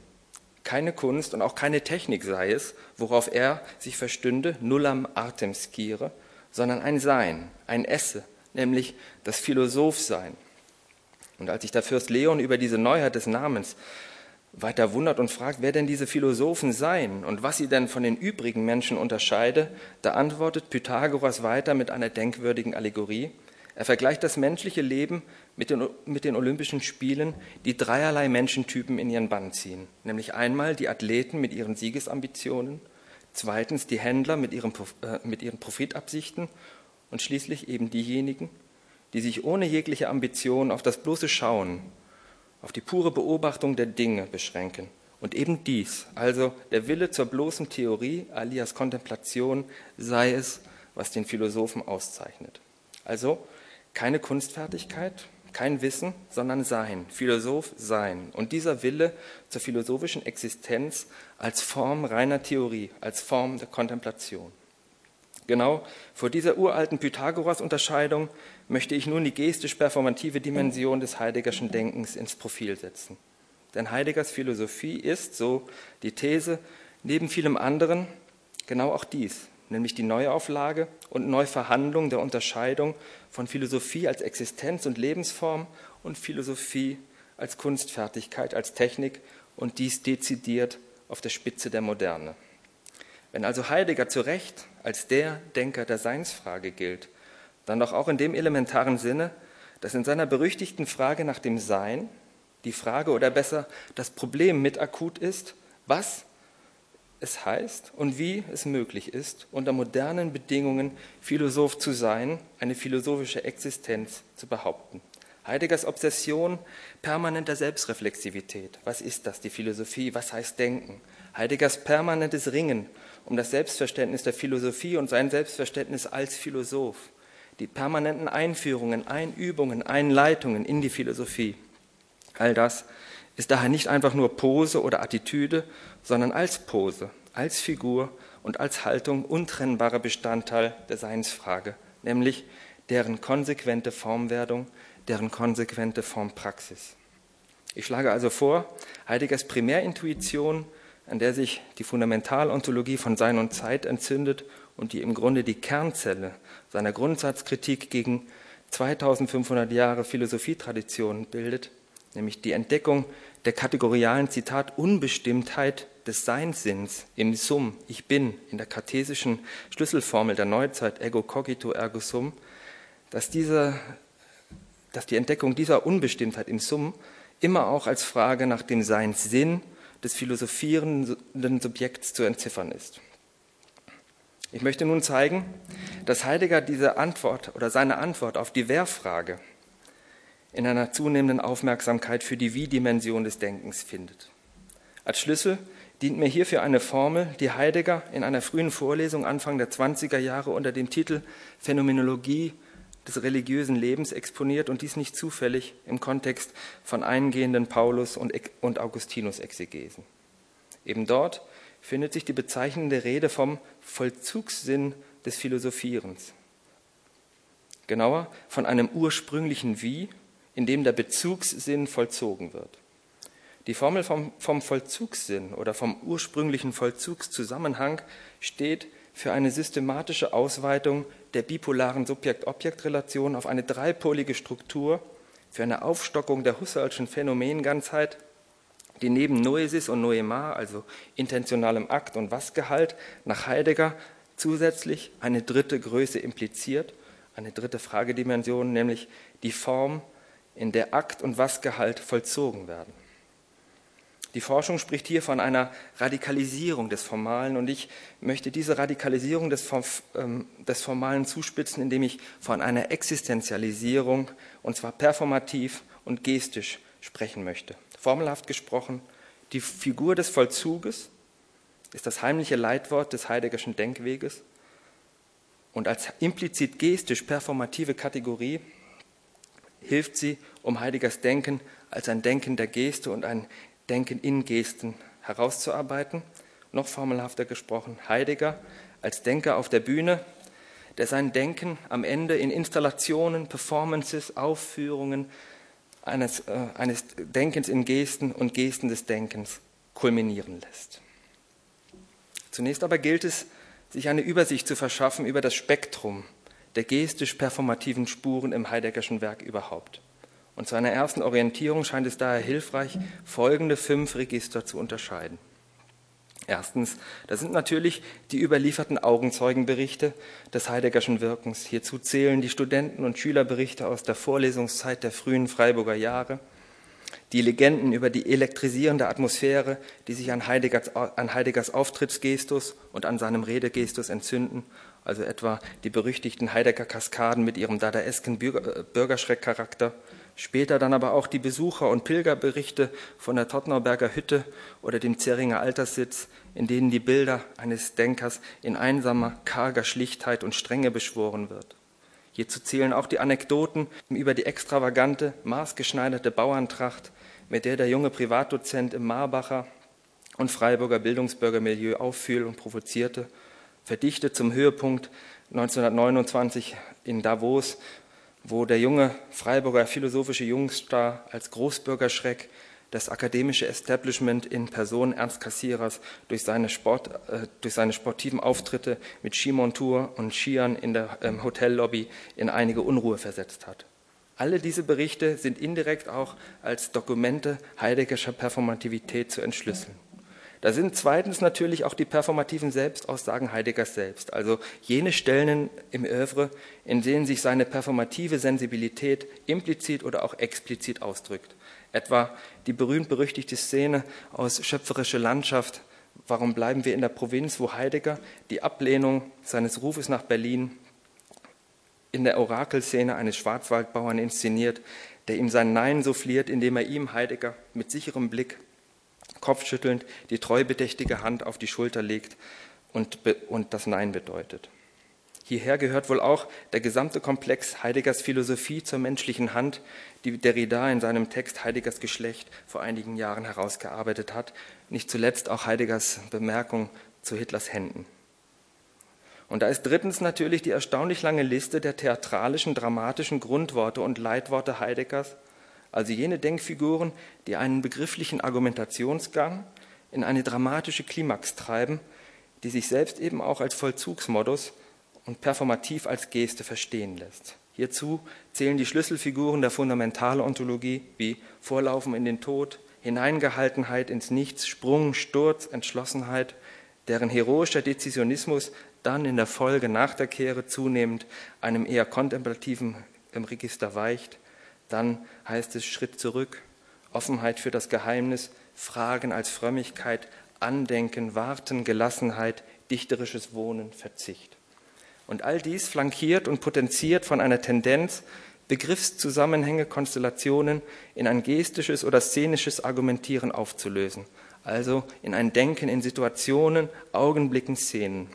keine Kunst und auch keine Technik sei es, worauf er sich verstünde, nullam artem scire, sondern ein Sein, ein Esse, nämlich das Philosophsein. Und als sich der Fürst Leon über diese Neuheit des Namens weiter wundert und fragt, wer denn diese Philosophen seien und was sie denn von den übrigen Menschen unterscheide, da antwortet Pythagoras weiter mit einer denkwürdigen Allegorie. Er vergleicht das menschliche Leben mit den, mit den Olympischen Spielen, die dreierlei Menschentypen in ihren Bann ziehen. Nämlich einmal die Athleten mit ihren Siegesambitionen, zweitens die Händler mit ihren, äh, mit ihren Profitabsichten und schließlich eben diejenigen, die sich ohne jegliche Ambition auf das bloße Schauen auf die pure Beobachtung der Dinge beschränken. Und eben dies, also der Wille zur bloßen Theorie alias Kontemplation, sei es, was den Philosophen auszeichnet. Also keine Kunstfertigkeit, kein Wissen, sondern Sein, Philosoph sein. Und dieser Wille zur philosophischen Existenz als Form reiner Theorie, als Form der Kontemplation. Genau vor dieser uralten Pythagoras-Unterscheidung möchte ich nun die gestisch-performative Dimension des Heideggerschen Denkens ins Profil setzen. Denn Heideggers Philosophie ist, so die These, neben vielem anderen genau auch dies, nämlich die Neuauflage und Neuverhandlung der Unterscheidung von Philosophie als Existenz und Lebensform und Philosophie als Kunstfertigkeit, als Technik und dies dezidiert auf der Spitze der Moderne. Wenn also Heidegger zu Recht als der Denker der Seinsfrage gilt, dann doch auch in dem elementaren Sinne, dass in seiner berüchtigten Frage nach dem Sein die Frage oder besser das Problem mit akut ist, was es heißt und wie es möglich ist, unter modernen Bedingungen Philosoph zu sein, eine philosophische Existenz zu behaupten. Heideggers Obsession permanenter Selbstreflexivität. Was ist das, die Philosophie? Was heißt Denken? Heideggers permanentes Ringen um das Selbstverständnis der Philosophie und sein Selbstverständnis als Philosoph, die permanenten Einführungen, Einübungen, Einleitungen in die Philosophie. All das ist daher nicht einfach nur Pose oder Attitüde, sondern als Pose, als Figur und als Haltung untrennbarer Bestandteil der Seinsfrage, nämlich deren konsequente Formwerdung, deren konsequente Formpraxis. Ich schlage also vor, Heideggers Primärintuition an der sich die Fundamentalontologie von Sein und Zeit entzündet und die im Grunde die Kernzelle seiner Grundsatzkritik gegen 2500 Jahre Philosophietradition bildet, nämlich die Entdeckung der kategorialen Zitat Unbestimmtheit des Seinssinns im Sum, ich bin, in der kartesischen Schlüsselformel der Neuzeit ego cogito ergo sum, dass, diese, dass die Entdeckung dieser Unbestimmtheit im Sum immer auch als Frage nach dem Seinssinn des philosophierenden Subjekts zu entziffern ist. Ich möchte nun zeigen, dass Heidegger diese Antwort oder seine Antwort auf die Wer-Frage in einer zunehmenden Aufmerksamkeit für die Wie-Dimension des Denkens findet. Als Schlüssel dient mir hierfür eine Formel, die Heidegger in einer frühen Vorlesung Anfang der 20er Jahre unter dem Titel Phänomenologie des religiösen Lebens exponiert und dies nicht zufällig im Kontext von eingehenden Paulus- und Augustinus-Exegesen. Eben dort findet sich die bezeichnende Rede vom Vollzugssinn des Philosophierens. Genauer von einem ursprünglichen Wie, in dem der Bezugssinn vollzogen wird. Die Formel vom, vom Vollzugssinn oder vom ursprünglichen Vollzugszusammenhang steht für eine systematische Ausweitung der bipolaren Subjekt-Objekt-Relation auf eine dreipolige Struktur, für eine Aufstockung der Husserlschen Phänomenganzheit, die neben Noesis und Noema, also intentionalem Akt und Was-Gehalt, nach Heidegger zusätzlich eine dritte Größe impliziert, eine dritte Fragedimension, nämlich die Form, in der Akt und Was-Gehalt vollzogen werden. Die Forschung spricht hier von einer Radikalisierung des Formalen und ich möchte diese Radikalisierung des, ähm, des, Formalen zuspitzen, indem ich von einer Existenzialisierung, und zwar performativ und gestisch, sprechen möchte. Formelhaft gesprochen, die Figur des Vollzuges ist das heimliche Leitwort des Heideggerschen Denkweges und als implizit gestisch performative Kategorie hilft sie, um Heideggers Denken als ein Denken der Geste und ein Denken in Gesten herauszuarbeiten. Noch formelhafter gesprochen, Heidegger als Denker auf der Bühne, der sein Denken am Ende in Installationen, Performances, Aufführungen eines, äh, eines Denkens in Gesten und Gesten des Denkens kulminieren lässt. Zunächst aber gilt es, sich eine Übersicht zu verschaffen über das Spektrum der gestisch-performativen Spuren im Heideggerschen Werk überhaupt. Und zu einer ersten Orientierung scheint es daher hilfreich, folgende fünf Register zu unterscheiden. Erstens, das sind natürlich die überlieferten Augenzeugenberichte des Heideggerschen Wirkens. Hierzu zählen die Studenten- und Schülerberichte aus der Vorlesungszeit der frühen Freiburger Jahre, die Legenden über die elektrisierende Atmosphäre, die sich an Heideggers, an Heideggers Auftrittsgestus und an seinem Redegestus entzünden, also etwa die berüchtigten Heidegger Kaskaden mit ihrem dadaesken äh, Bürgerschreckcharakter, Später dann aber auch die Besucher- und Pilgerberichte von der Tottnauberger Hütte oder dem Zeringer Alterssitz, in denen die Bilder eines Denkers in einsamer, karger Schlichtheit und Strenge beschworen wird. Hierzu zählen auch die Anekdoten über die extravagante, maßgeschneiderte Bauerntracht, mit der der junge Privatdozent im Marbacher und Freiburger Bildungsbürgermilieu auffiel und provozierte, verdichtet zum Höhepunkt 1929 in Davos wo der junge Freiburger philosophische Jungstar als Großbürgerschreck das akademische Establishment in Person Ernst Kassierers durch seine, Sport, äh, durch seine sportiven Auftritte mit Skimontur und Skiern in der ähm, Hotellobby in einige Unruhe versetzt hat. Alle diese Berichte sind indirekt auch als Dokumente heideggerscher Performativität zu entschlüsseln. Da sind zweitens natürlich auch die performativen Selbstaussagen Heideggers selbst, also jene Stellen im Övre, in denen sich seine performative Sensibilität implizit oder auch explizit ausdrückt. Etwa die berühmt-berüchtigte Szene aus Schöpferische Landschaft, Warum bleiben wir in der Provinz, wo Heidegger die Ablehnung seines Rufes nach Berlin in der Orakelszene eines Schwarzwaldbauern inszeniert, der ihm sein Nein souffliert, indem er ihm, Heidegger, mit sicherem Blick kopfschüttelnd die treubedächtige Hand auf die Schulter legt und, und das Nein bedeutet. Hierher gehört wohl auch der gesamte Komplex Heideggers Philosophie zur menschlichen Hand, die Derrida in seinem Text Heideggers Geschlecht vor einigen Jahren herausgearbeitet hat, nicht zuletzt auch Heideggers Bemerkung zu Hitlers Händen. Und da ist drittens natürlich die erstaunlich lange Liste der theatralischen, dramatischen Grundworte und Leitworte Heideggers, also jene Denkfiguren, die einen begrifflichen Argumentationsgang in eine dramatische Klimax treiben, die sich selbst eben auch als Vollzugsmodus und performativ als Geste verstehen lässt. Hierzu zählen die Schlüsselfiguren der Fundamentalontologie wie Vorlaufen in den Tod, Hineingehaltenheit ins Nichts, Sprung, Sturz, Entschlossenheit, deren heroischer Dezisionismus dann in der Folge nach der Kehre zunehmend einem eher kontemplativen Register weicht, dann heißt es Schritt zurück, Offenheit für das Geheimnis, Fragen als Frömmigkeit, Andenken, Warten, Gelassenheit, dichterisches Wohnen, Verzicht. Und all dies flankiert und potenziert von einer Tendenz, Begriffszusammenhänge, Konstellationen in ein gestisches oder szenisches Argumentieren aufzulösen, also in ein Denken in Situationen, Augenblicken, Szenen.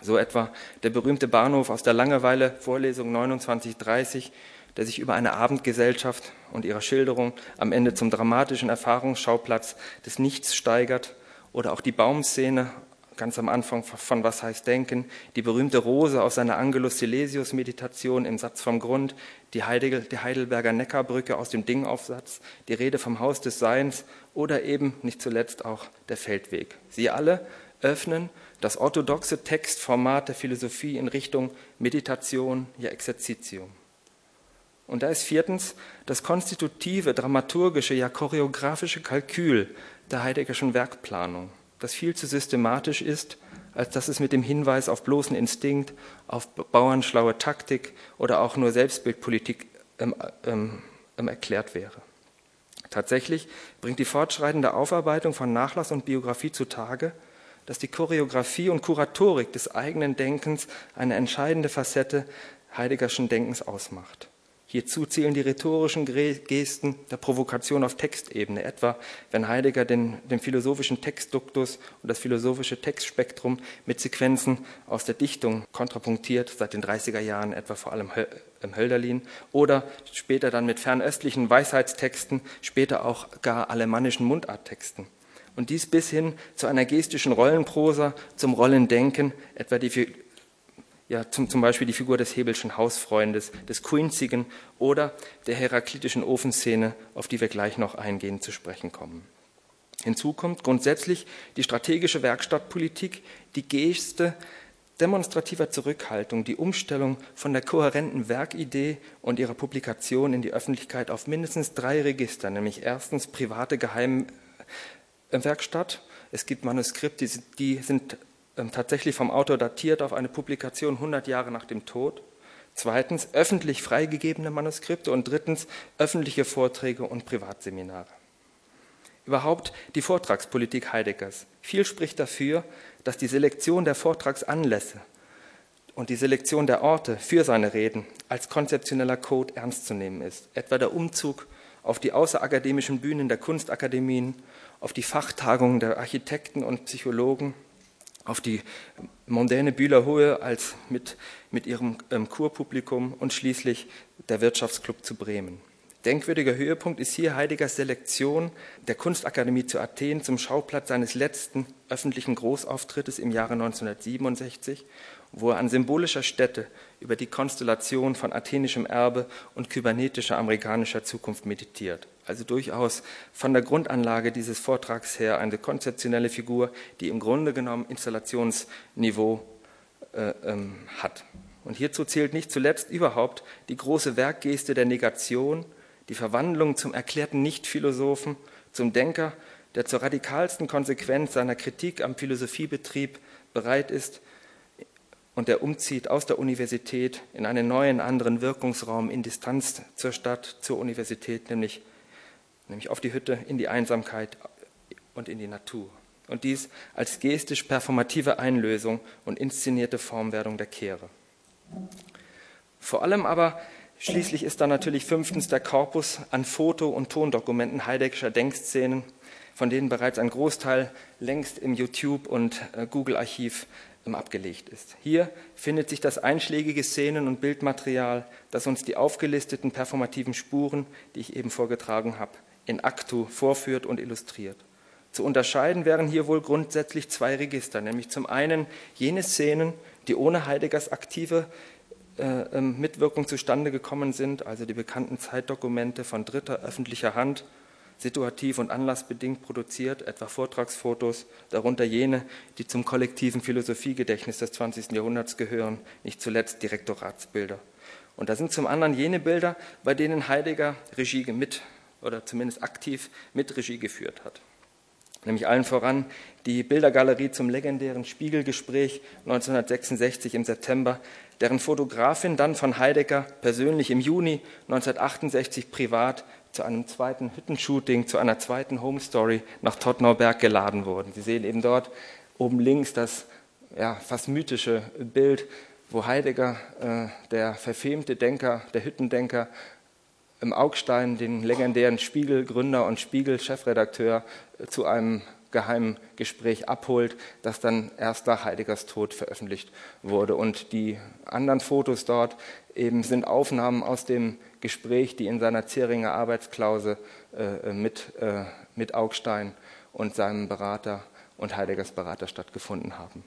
So etwa der berühmte Bahnhof aus der Langeweile, Vorlesung 2930, der sich über eine Abendgesellschaft und ihrer Schilderung am Ende zum dramatischen Erfahrungsschauplatz des Nichts steigert, oder auch die Baumszene ganz am Anfang von Was heißt Denken, die berühmte Rose aus seiner Angelus Silesius Meditation im Satz vom Grund, die, Heidegel, die Heidelberger Neckarbrücke aus dem Dingaufsatz, die Rede vom Haus des Seins oder eben nicht zuletzt auch der Feldweg. Sie alle öffnen das orthodoxe Textformat der Philosophie in Richtung Meditation, ja Exerzitium. Und da ist viertens das konstitutive, dramaturgische, ja choreografische Kalkül der Heideggerschen Werkplanung, das viel zu systematisch ist, als dass es mit dem Hinweis auf bloßen Instinkt, auf bauernschlaue Taktik oder auch nur Selbstbildpolitik ähm, ähm, ähm, erklärt wäre. Tatsächlich bringt die fortschreitende Aufarbeitung von Nachlass und Biografie zutage, dass die Choreografie und Kuratorik des eigenen Denkens eine entscheidende Facette Heideggerschen Denkens ausmacht. Hierzu zählen die rhetorischen Gesten der Provokation auf Textebene, etwa wenn Heidegger den, den, philosophischen Textduktus und das philosophische Textspektrum mit Sequenzen aus der Dichtung kontrapunktiert, seit den 30er Jahren etwa vor allem im Hölderlin, oder später dann mit fernöstlichen Weisheitstexten, später auch gar alemannischen Mundarttexten. Und dies bis hin zu einer gestischen Rollenprosa, zum Rollendenken, etwa die ja, zum, zum Beispiel die Figur des Hebelschen Hausfreundes, des Quinzigen oder der heraklitischen Ofenszene, auf die wir gleich noch eingehend zu sprechen kommen. Hinzu kommt grundsätzlich die strategische Werkstattpolitik, die Geste demonstrativer Zurückhaltung die Umstellung von der kohärenten Werkidee und ihrer Publikation in die Öffentlichkeit auf mindestens drei Register, nämlich erstens private Geheimwerkstatt. Es gibt Manuskripte, die sind tatsächlich vom Autor datiert auf eine Publikation 100 Jahre nach dem Tod. Zweitens öffentlich freigegebene Manuskripte und drittens öffentliche Vorträge und Privatseminare. Überhaupt die Vortragspolitik Heideggers. Viel spricht dafür, dass die Selektion der Vortragsanlässe und die Selektion der Orte für seine Reden als konzeptioneller Code ernst zu nehmen ist. Etwa der Umzug auf die außerakademischen Bühnen der Kunstakademien, auf die Fachtagungen der Architekten und Psychologen, auf die mondäne Bühlerhohe als mit, mit ihrem ähm, Kurpublikum und schließlich der Wirtschaftsclub zu Bremen. Denkwürdiger Höhepunkt ist hier Heideggers Selektion der Kunstakademie zu Athen zum Schauplatz seines letzten öffentlichen Großauftrittes im Jahre 1967, wo er an symbolischer Stätte über die Konstellation von athenischem Erbe und kybernetischer amerikanischer Zukunft meditiert. Also durchaus von der Grundanlage dieses Vortrags her eine konzeptionelle Figur, die im Grunde genommen Installationsniveau äh, ähm, hat. Und hierzu zählt nicht zuletzt überhaupt die große Werkgeste der Negation, die Verwandlung zum erklärten Nichtphilosophen, zum Denker, der zur radikalsten Konsequenz seiner Kritik am Philosophiebetrieb bereit ist und der umzieht aus der Universität in einen neuen, anderen Wirkungsraum in Distanz zur Stadt, zur Universität, nämlich, nämlich auf die Hütte, in die Einsamkeit und in die Natur. Und dies als gestisch performative Einlösung und inszenierte Formwerdung der Kehre. Vor allem aber Schließlich ist da natürlich fünftens der Korpus an Foto- und Tondokumenten Heideggerscher Denkszenen, von denen bereits ein Großteil längst im YouTube- und äh, Google-Archiv ähm, abgelegt ist. Hier findet sich das einschlägige Szenen- und Bildmaterial, das uns die aufgelisteten performativen Spuren, die ich eben vorgetragen habe, in Aktu vorführt und illustriert. Zu unterscheiden wären hier wohl grundsätzlich zwei Register, nämlich zum einen jene Szenen, die ohne Heideggers aktive äh, ähm, Mitwirkung zustande gekommen sind, also die bekannten Zeitdokumente von dritter öffentlicher Hand, situativ und anlassbedingt produziert, etwa Vortragsfotos, darunter jene, die zum kollektiven Philosophiegedächtnis des 20. Jahrhunderts gehören, nicht zuletzt Direktoratsbilder. Und da sind zum anderen jene Bilder, bei denen Heidegger Regie mit oder zumindest aktiv mit Regie geführt hat nämlich allen voran die Bildergalerie zum legendären Spiegelgespräch 1966 im September, deren Fotografin dann von Heidegger persönlich im Juni 1968 privat zu einem zweiten Hüttenshooting, zu einer zweiten Home Story nach Tottnauberg geladen wurden. Sie sehen eben dort oben links das ja, fast mythische Bild, wo Heidegger, äh, der verfemte Denker, der Hüttendenker, im Augstein den legendären Spiegel-Gründer und Spiegel-Chefredakteur äh, zu einem geheimen Gespräch abholt, das dann erst nach Heideggers Tod veröffentlicht wurde. Und die anderen Fotos dort eben sind Aufnahmen aus dem Gespräch, die in seiner Zeringer Arbeitsklause äh, äh, mit, äh, mit Augstein und seinem Berater und Heideggers Berater stattgefunden haben.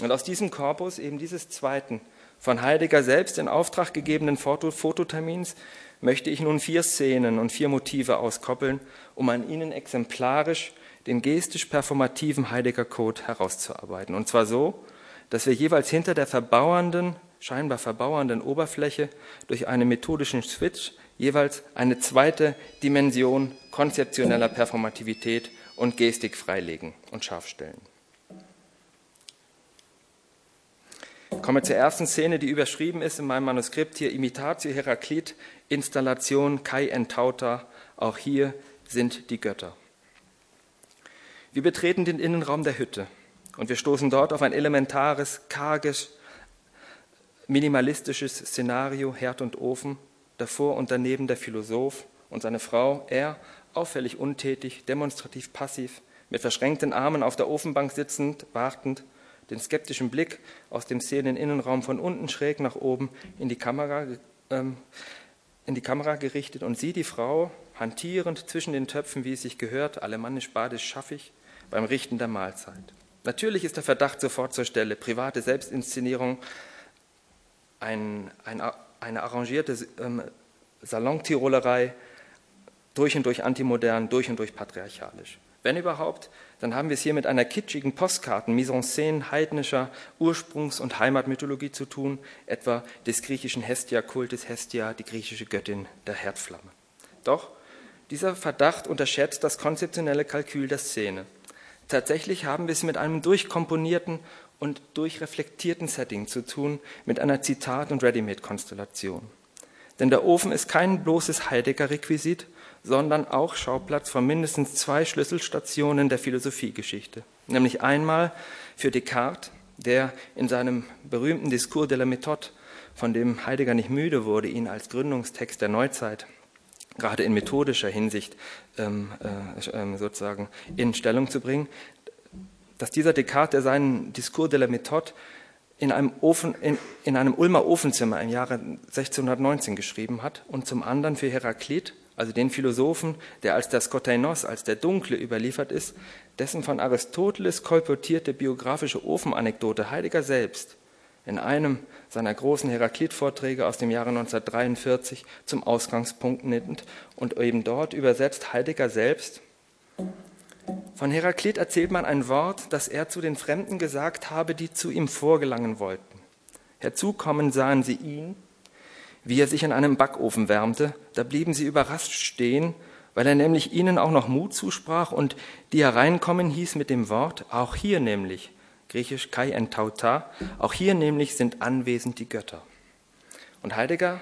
Und aus diesem Korpus, eben dieses zweiten, von Heidegger selbst in Auftrag gegebenen Foto Fototermins, möchte ich nun vier Szenen und vier Motive auskoppeln, um an ihnen exemplarisch den gestisch-performativen Heidegger-Code herauszuarbeiten. Und zwar so, dass wir jeweils hinter der verbauernden, scheinbar verbauernden Oberfläche durch einen methodischen Switch jeweils eine zweite Dimension konzeptioneller Performativität und Gestik freilegen und scharf stellen. Kommen wir zur ersten Szene, die überschrieben ist in meinem Manuskript hier, Imitatio Heraklit, Installation Kai Entauta, auch hier sind die Götter. Wir betreten den Innenraum der Hütte und wir stoßen dort auf ein elementares, karges, minimalistisches Szenario, Herd und Ofen, davor und daneben der Philosoph und seine Frau, er auffällig untätig, demonstrativ passiv, mit verschränkten Armen auf der Ofenbank sitzend, wartend, den skeptischen Blick aus dem Szeneninnenraum von unten schräg nach oben in die Kamera, ähm, in die Kamera gerichtet und sie, die Frau, hantierend zwischen den Töpfen, wie es sich gehört, alemannisch badisch schaffig, beim Richten der Mahlzeit. Natürlich ist der Verdacht sofort zur Stelle. Private Selbstinszenierung, ein, ein, eine arrangierte ähm, Salontirolerei, durch und durch antimodern, durch und durch patriarchalisch. Wenn überhaupt, dann haben wir es hier mit einer kitschigen Postkarten, Mise en scène heidnischer Ursprungs- und Heimatmythologie zu tun, etwa des griechischen Hestia-Kultes, Hestia, die griechische Göttin der Herdflamme. Doch dieser Verdacht unterschätzt das konzeptionelle Kalkül der Szene. Tatsächlich haben wir es mit einem durchkomponierten und durchreflektierten Setting zu tun, mit einer Zitat- und Ready-Made-Konstellation. Denn der Ofen ist kein bloßes Heidegger-Requisit, sondern auch Schauplatz von mindestens zwei Schlüsselstationen der Philosophiegeschichte. Nämlich einmal für Descartes, der in seinem berühmten Discours de la Méthode, von dem Heidegger nicht müde wurde, ihn als Gründungstext der Neuzeit gerade in methodischer Hinsicht ähm, äh, ähm, sozusagen in Stellung zu bringen, dass dieser Descartes, der seinen Discours de la Méthode in einem, Ofen, in, in einem Ulmer Ofenzimmer im Jahre 1619 geschrieben hat und zum anderen für Heraklit, also den Philosophen, der als der Skotainos, als der Dunkle überliefert ist, dessen von Aristoteles kolportierte biografische Ofenanekdote Heidegger selbst in einem seiner großen Heraklit-Vorträge aus dem Jahre 1943 zum Ausgangspunkt nimmt und eben dort übersetzt Heidegger selbst. Von Heraklit erzählt man ein Wort, das er zu den Fremden gesagt habe, die zu ihm vorgelangen wollten. Herzukommen sahen sie ihn, wie er sich in einem Backofen wärmte. Da blieben sie überrascht stehen, weil er nämlich ihnen auch noch Mut zusprach und die hereinkommen hieß mit dem Wort, auch hier nämlich, griechisch kai en tauta. Auch hier nämlich sind anwesend die Götter. Und Heidegger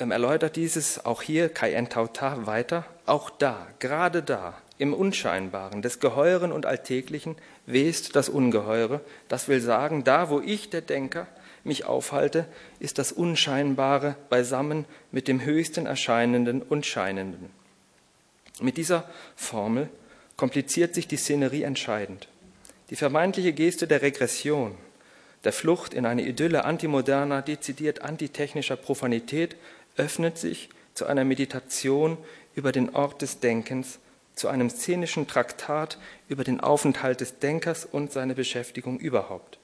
ähm, erläutert dieses auch hier kai en tauta weiter. Auch da, gerade da, im Unscheinbaren, des Geheuren und Alltäglichen, west das Ungeheure. Das will sagen, da, wo ich, der Denker, mich aufhalte, ist das Unscheinbare beisammen mit dem höchsten Erscheinenden und Scheinenden. Mit dieser Formel kompliziert sich die Szenerie entscheidend. Die vermeintliche Geste der Regression, der Flucht in eine Idylle antimoderner, dezidiert antitechnischer Profanität öffnet sich zu einer Meditation über den Ort des Denkens, zu einem szenischen Traktat über den Aufenthalt des Denkers und seine Beschäftigung überhaupt.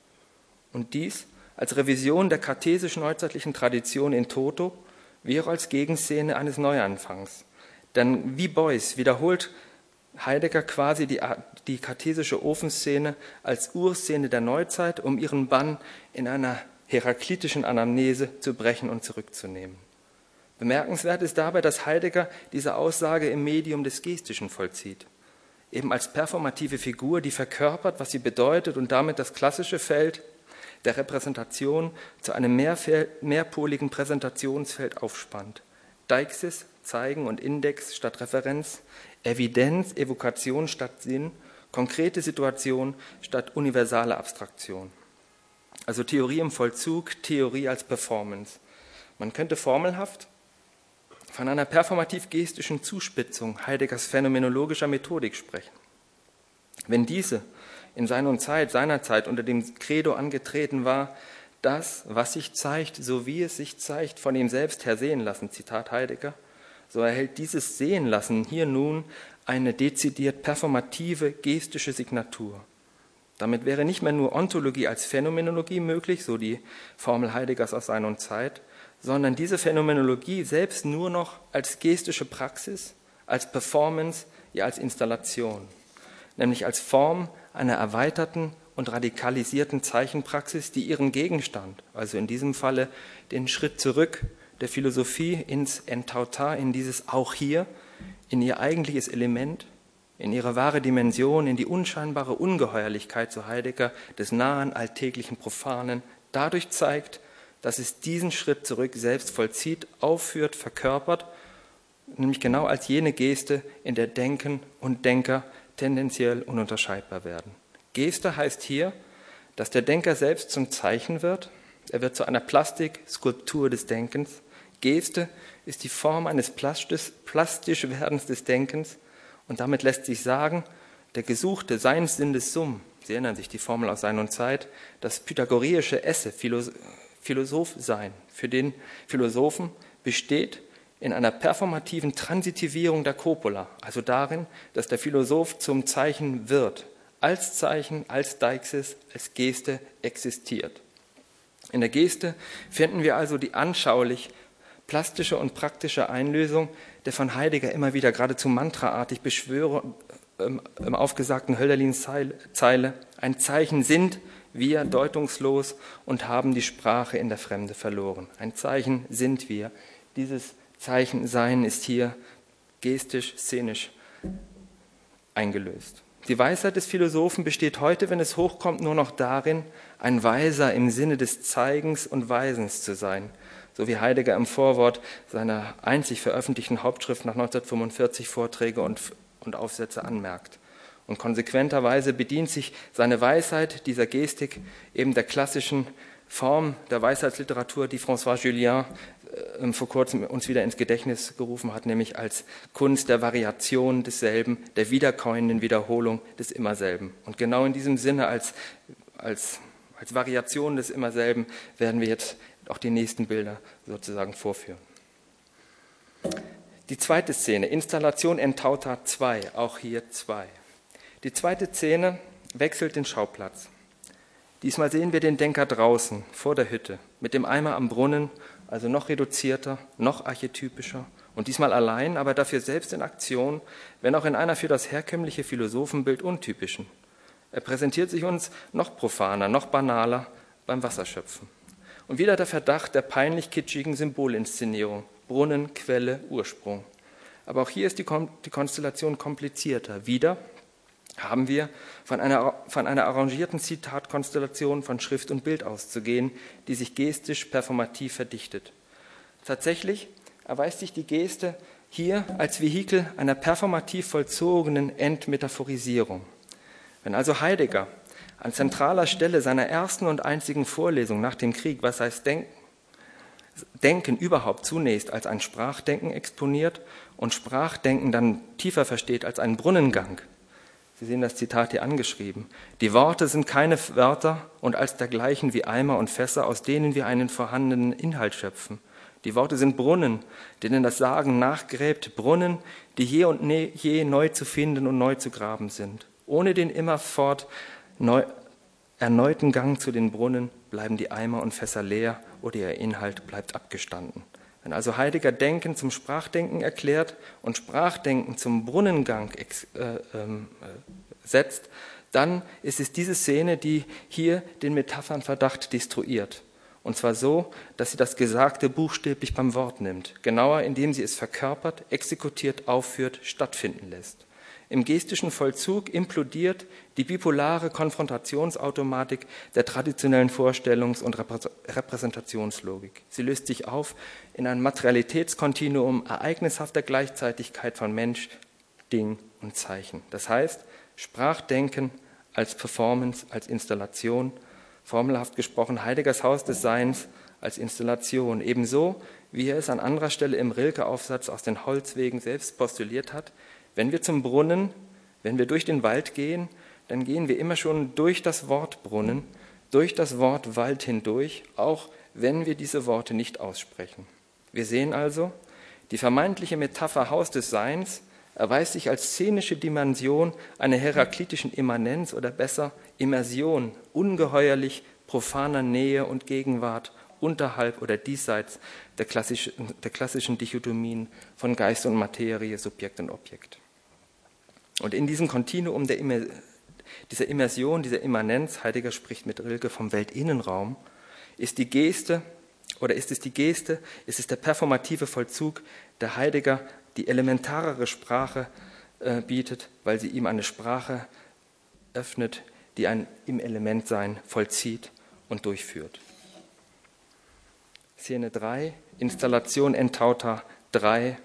Und dies als Revision der kartesisch-neuzeitlichen Tradition in Toto, wie auch als Gegenszene eines Neuanfangs. Denn wie Beuys wiederholt Heidegger quasi die, die kartesische Ofenszene als Urszene der Neuzeit, um ihren Bann in einer heraklitischen Anamnese zu brechen und zurückzunehmen. Bemerkenswert ist dabei, dass Heidegger diese Aussage im Medium des Gestischen vollzieht, eben als performative Figur, die verkörpert, was sie bedeutet und damit das klassische Feld der Repräsentation zu einem mehrpoligen Präsentationsfeld aufspannt. Deixis, Zeigen und Index statt Referenz, Evidenz, Evokation statt Sinn, konkrete Situation statt universale Abstraktion. Also Theorie im Vollzug, Theorie als Performance. Man könnte formelhaft von einer performativ-gestischen Zuspitzung Heideggers phänomenologischer Methodik sprechen. Wenn diese in seiner Zeit, seiner Zeit unter dem Credo angetreten war, das, was sich zeigt, so wie es sich zeigt, von ihm selbst her sehen lassen, Zitat Heidegger, so erhält dieses Sehen lassen hier nun eine dezidiert performative, gestische Signatur. Damit wäre nicht mehr nur Ontologie als Phänomenologie möglich, so die Formel Heideggers aus seiner Zeit, sondern diese Phänomenologie selbst nur noch als gestische Praxis, als Performance, ja als Installation, nämlich als Form einer erweiterten und radikalisierten Zeichenpraxis, die ihren Gegenstand, also in diesem Falle den Schritt zurück der Philosophie ins Entautar, in dieses auch hier, in ihr eigentliches Element, in ihre wahre Dimension, in die unscheinbare Ungeheuerlichkeit, so Heidegger, des nahen, alltäglichen, profanen, dadurch zeigt, dass es diesen Schritt zurück selbst vollzieht, aufführt, verkörpert, nämlich genau als jene Geste, in der Denken und Denker tendenziell ununterscheidbar werden. Geste heißt hier, dass der Denker selbst zum Zeichen wird, er wird zu einer Plastik, Skulptur des Denkens, Geste ist die Form eines plastisch Werdens des Denkens. Und damit lässt sich sagen, der gesuchte Seinssinn des Summ, Sie erinnern sich die Formel aus Sein und Zeit, das pythagoreische Esse, Philosoph sein, für den Philosophen besteht in einer performativen Transitivierung der Copula, also darin, dass der Philosoph zum Zeichen wird, als Zeichen, als Deixis, als Geste existiert. In der Geste finden wir also die anschaulich plastische und praktische Einlösung der von Heidegger immer wieder geradezu mantraartig ähm, im aufgesagten Hölderlin-Zeile, ein Zeichen sind wir deutungslos und haben die Sprache in der Fremde verloren. Ein Zeichen sind wir. Dieses Zeichen Sein ist hier gestisch, szenisch eingelöst. Die Weisheit des Philosophen besteht heute, wenn es hochkommt, nur noch darin, ein Weiser im Sinne des Zeigens und Weisens zu sein, so wie Heidegger im Vorwort seiner einzig veröffentlichten Hauptschrift nach 1945 Vorträge und, und Aufsätze anmerkt. Und konsequenterweise bedient sich seine Weisheit dieser Gestik eben der klassischen Form der Weisheitsliteratur, die François Julien vor kurzem uns wieder ins Gedächtnis gerufen hat, nämlich als Kunst der Variation desselben, der wiederkäuenden Wiederholung des Immerselben. Und genau in diesem Sinne als, als, als Variation des Immerselben werden wir jetzt auch die nächsten Bilder sozusagen vorführen. Die zweite Szene, Installation Entauta 2, auch hier 2. Die zweite Szene wechselt den Schauplatz. Diesmal sehen wir den Denker draußen, vor der Hütte, mit dem Eimer am Brunnen also noch reduzierter, noch archetypischer und diesmal allein, aber dafür selbst in Aktion, wenn auch in einer für das herkömmliche Philosophenbild untypischen. Er präsentiert sich uns noch profaner, noch banaler beim Wasserschöpfen. Und wieder der Verdacht der peinlich kitschigen Symbolinszenierung, Brunnen, Quelle, Ursprung. Aber auch hier ist die, die Konstellation komplizierter. Wieder haben wir von einer, von einer arrangierten Zitatkonstellation von Schrift und Bild auszugehen, die sich gestisch performativ verdichtet. Tatsächlich erweist sich die Geste hier als Vehikel einer performativ vollzogenen Entmetaphorisierung. Wenn also Heidegger an zentraler Stelle seiner ersten und einzigen Vorlesung nach dem Krieg, was heißt Denken, Denken überhaupt zunächst als ein Sprachdenken exponiert und Sprachdenken dann tiefer versteht als einen Brunnengang, Sie sehen das Zitat hier angeschrieben. Die Worte sind keine Wörter und als dergleichen wie Eimer und Fässer, aus denen wir einen vorhandenen Inhalt schöpfen. Die Worte sind Brunnen, denen das Sagen nachgräbt, Brunnen, die je und ne, je neu zu finden und neu zu graben sind. Ohne den immerfort neu, erneuten Gang zu den Brunnen bleiben die Eimer und Fässer leer oder ihr Inhalt bleibt abgestanden. Wenn also Heidegger Denken zum Sprachdenken erklärt und Sprachdenken zum Brunnengang äh, ähm, äh, setzt, dann ist es diese Szene, die hier den Metaphernverdacht destruiert. Und zwar so, dass sie das Gesagte buchstäblich beim Wort nimmt, genauer indem sie es verkörpert, exekutiert, aufführt, stattfinden lässt. Im gestischen Vollzug implodiert die bipolare Konfrontationsautomatik der traditionellen Vorstellungs- und Repräsentationslogik. Sie löst sich auf in ein Materialitätskontinuum ereignishafter Gleichzeitigkeit von Mensch, Ding und Zeichen. Das heißt, Sprachdenken als Performance, als Installation, formelhaft gesprochen Heideggers Haus des Seins als Installation, ebenso wie er es an anderer Stelle im Rilke-Aufsatz aus den Holzwegen selbst postuliert hat, wenn wir zum Brunnen, wenn wir durch den Wald gehen, dann gehen wir immer schon durch das Wort Brunnen, durch das Wort Wald hindurch, auch wenn wir diese Worte nicht aussprechen. Wir sehen also, die vermeintliche Metapher Haus des Seins erweist sich als szenische Dimension einer heraklitischen Immanenz oder besser Immersion, ungeheuerlich profaner Nähe und Gegenwart unterhalb oder diesseits der klassischen, der klassischen Dichotomien von Geist und Materie, Subjekt und Objekt. Und in diesem Kontinuum der Immer, dieser Immersion, dieser Immanenz, Heidegger spricht mit Rilke vom Weltinnenraum, ist die Geste oder ist es die Geste, ist es der performative Vollzug, der Heidegger die elementarere Sprache äh, bietet, weil sie ihm eine Sprache öffnet, die ein im Elementsein vollzieht und durchführt. Szene 3, Installation Entauta 3.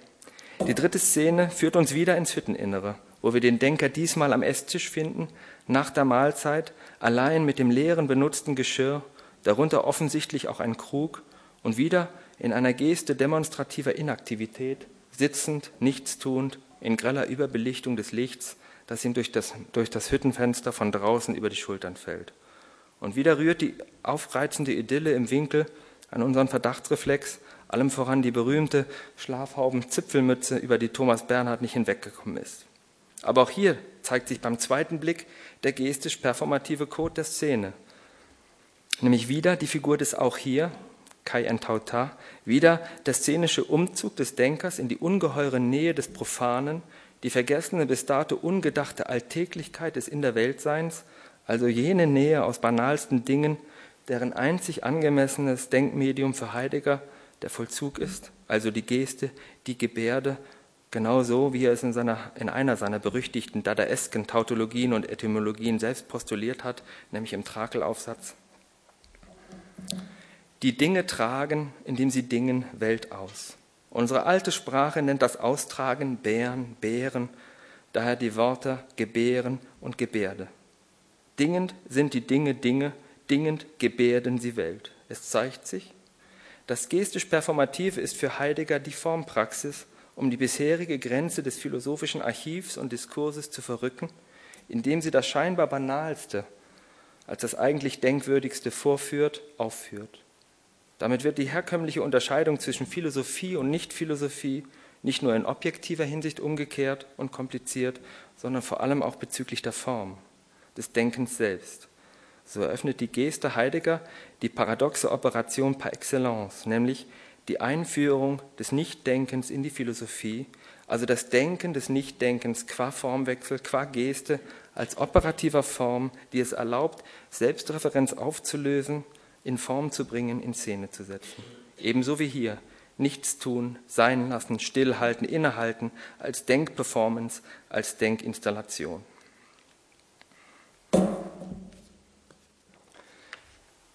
Die dritte Szene führt uns wieder ins Hütteninnere wo wir den Denker diesmal am Esstisch finden, nach der Mahlzeit, allein mit dem leeren benutzten Geschirr, darunter offensichtlich auch ein Krug, und wieder in einer Geste demonstrativer Inaktivität, sitzend, nichtstuend, in greller Überbelichtung des Lichts, das ihm durch das, durch das Hüttenfenster von draußen über die Schultern fällt. Und wieder rührt die aufreizende Idylle im Winkel an unseren Verdachtsreflex, allem voran die berühmte Schlafhauben-Zipfelmütze, über die Thomas Bernhard nicht hinweggekommen ist. Aber auch hier zeigt sich beim zweiten Blick der gestisch-performative Code der Szene. Nämlich wieder die Figur des auch hier, Kai Entauta, wieder der szenische Umzug des Denkers in die ungeheure Nähe des Profanen, die vergessene, bis dato ungedachte Alltäglichkeit des In der Weltseins, also jene Nähe aus banalsten Dingen, deren einzig angemessenes Denkmedium für Heidegger der Vollzug ist, also die Geste, die Gebärde, genauso wie er es in, seiner, in einer seiner berüchtigten dadaesken Tautologien und Etymologien selbst postuliert hat, nämlich im Trakelaufsatz. Die Dinge tragen, indem sie dingen, Welt aus. Unsere alte Sprache nennt das Austragen Bären, Bären, daher die Worte gebären und Gebärde. Dingend sind die Dinge Dinge, dingend gebärden sie Welt. Es zeigt sich, das gestisch-performative ist für Heidegger die Formpraxis, um die bisherige Grenze des philosophischen Archivs und Diskurses zu verrücken, indem sie das scheinbar Banalste als das eigentlich Denkwürdigste vorführt, aufführt. Damit wird die herkömmliche Unterscheidung zwischen Philosophie und Nichtphilosophie nicht nur in objektiver Hinsicht umgekehrt und kompliziert, sondern vor allem auch bezüglich der Form, des Denkens selbst. So eröffnet die Geste Heidegger die paradoxe Operation par excellence, nämlich die Einführung des Nichtdenkens in die Philosophie, also das Denken des Nichtdenkens qua Formwechsel, qua Geste, als operativer Form, die es erlaubt, Selbstreferenz aufzulösen, in Form zu bringen, in Szene zu setzen. Ebenso wie hier. Nichts tun, sein lassen, stillhalten, innehalten, als Denkperformance, als Denkinstallation.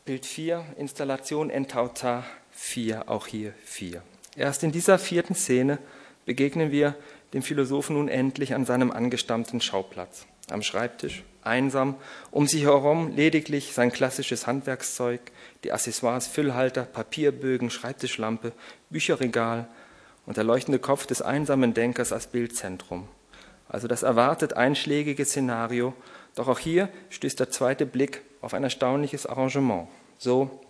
Bild 4, Installation Entauta 4, auch hier 4. Erst in dieser vierten Szene begegnen wir dem Philosophen nun endlich an seinem angestammten Schauplatz, am Schreibtisch, einsam, um sich herum lediglich sein klassisches Handwerkszeug, die Accessoires, Füllhalter, Papierbögen, Schreibtischlampe, Bücherregal und der leuchtende Kopf des einsamen Denkers als Bildzentrum. Also das erwartet einschlägige Szenario, doch auch hier stößt der zweite Blick auf ein erstaunliches Arrangement. So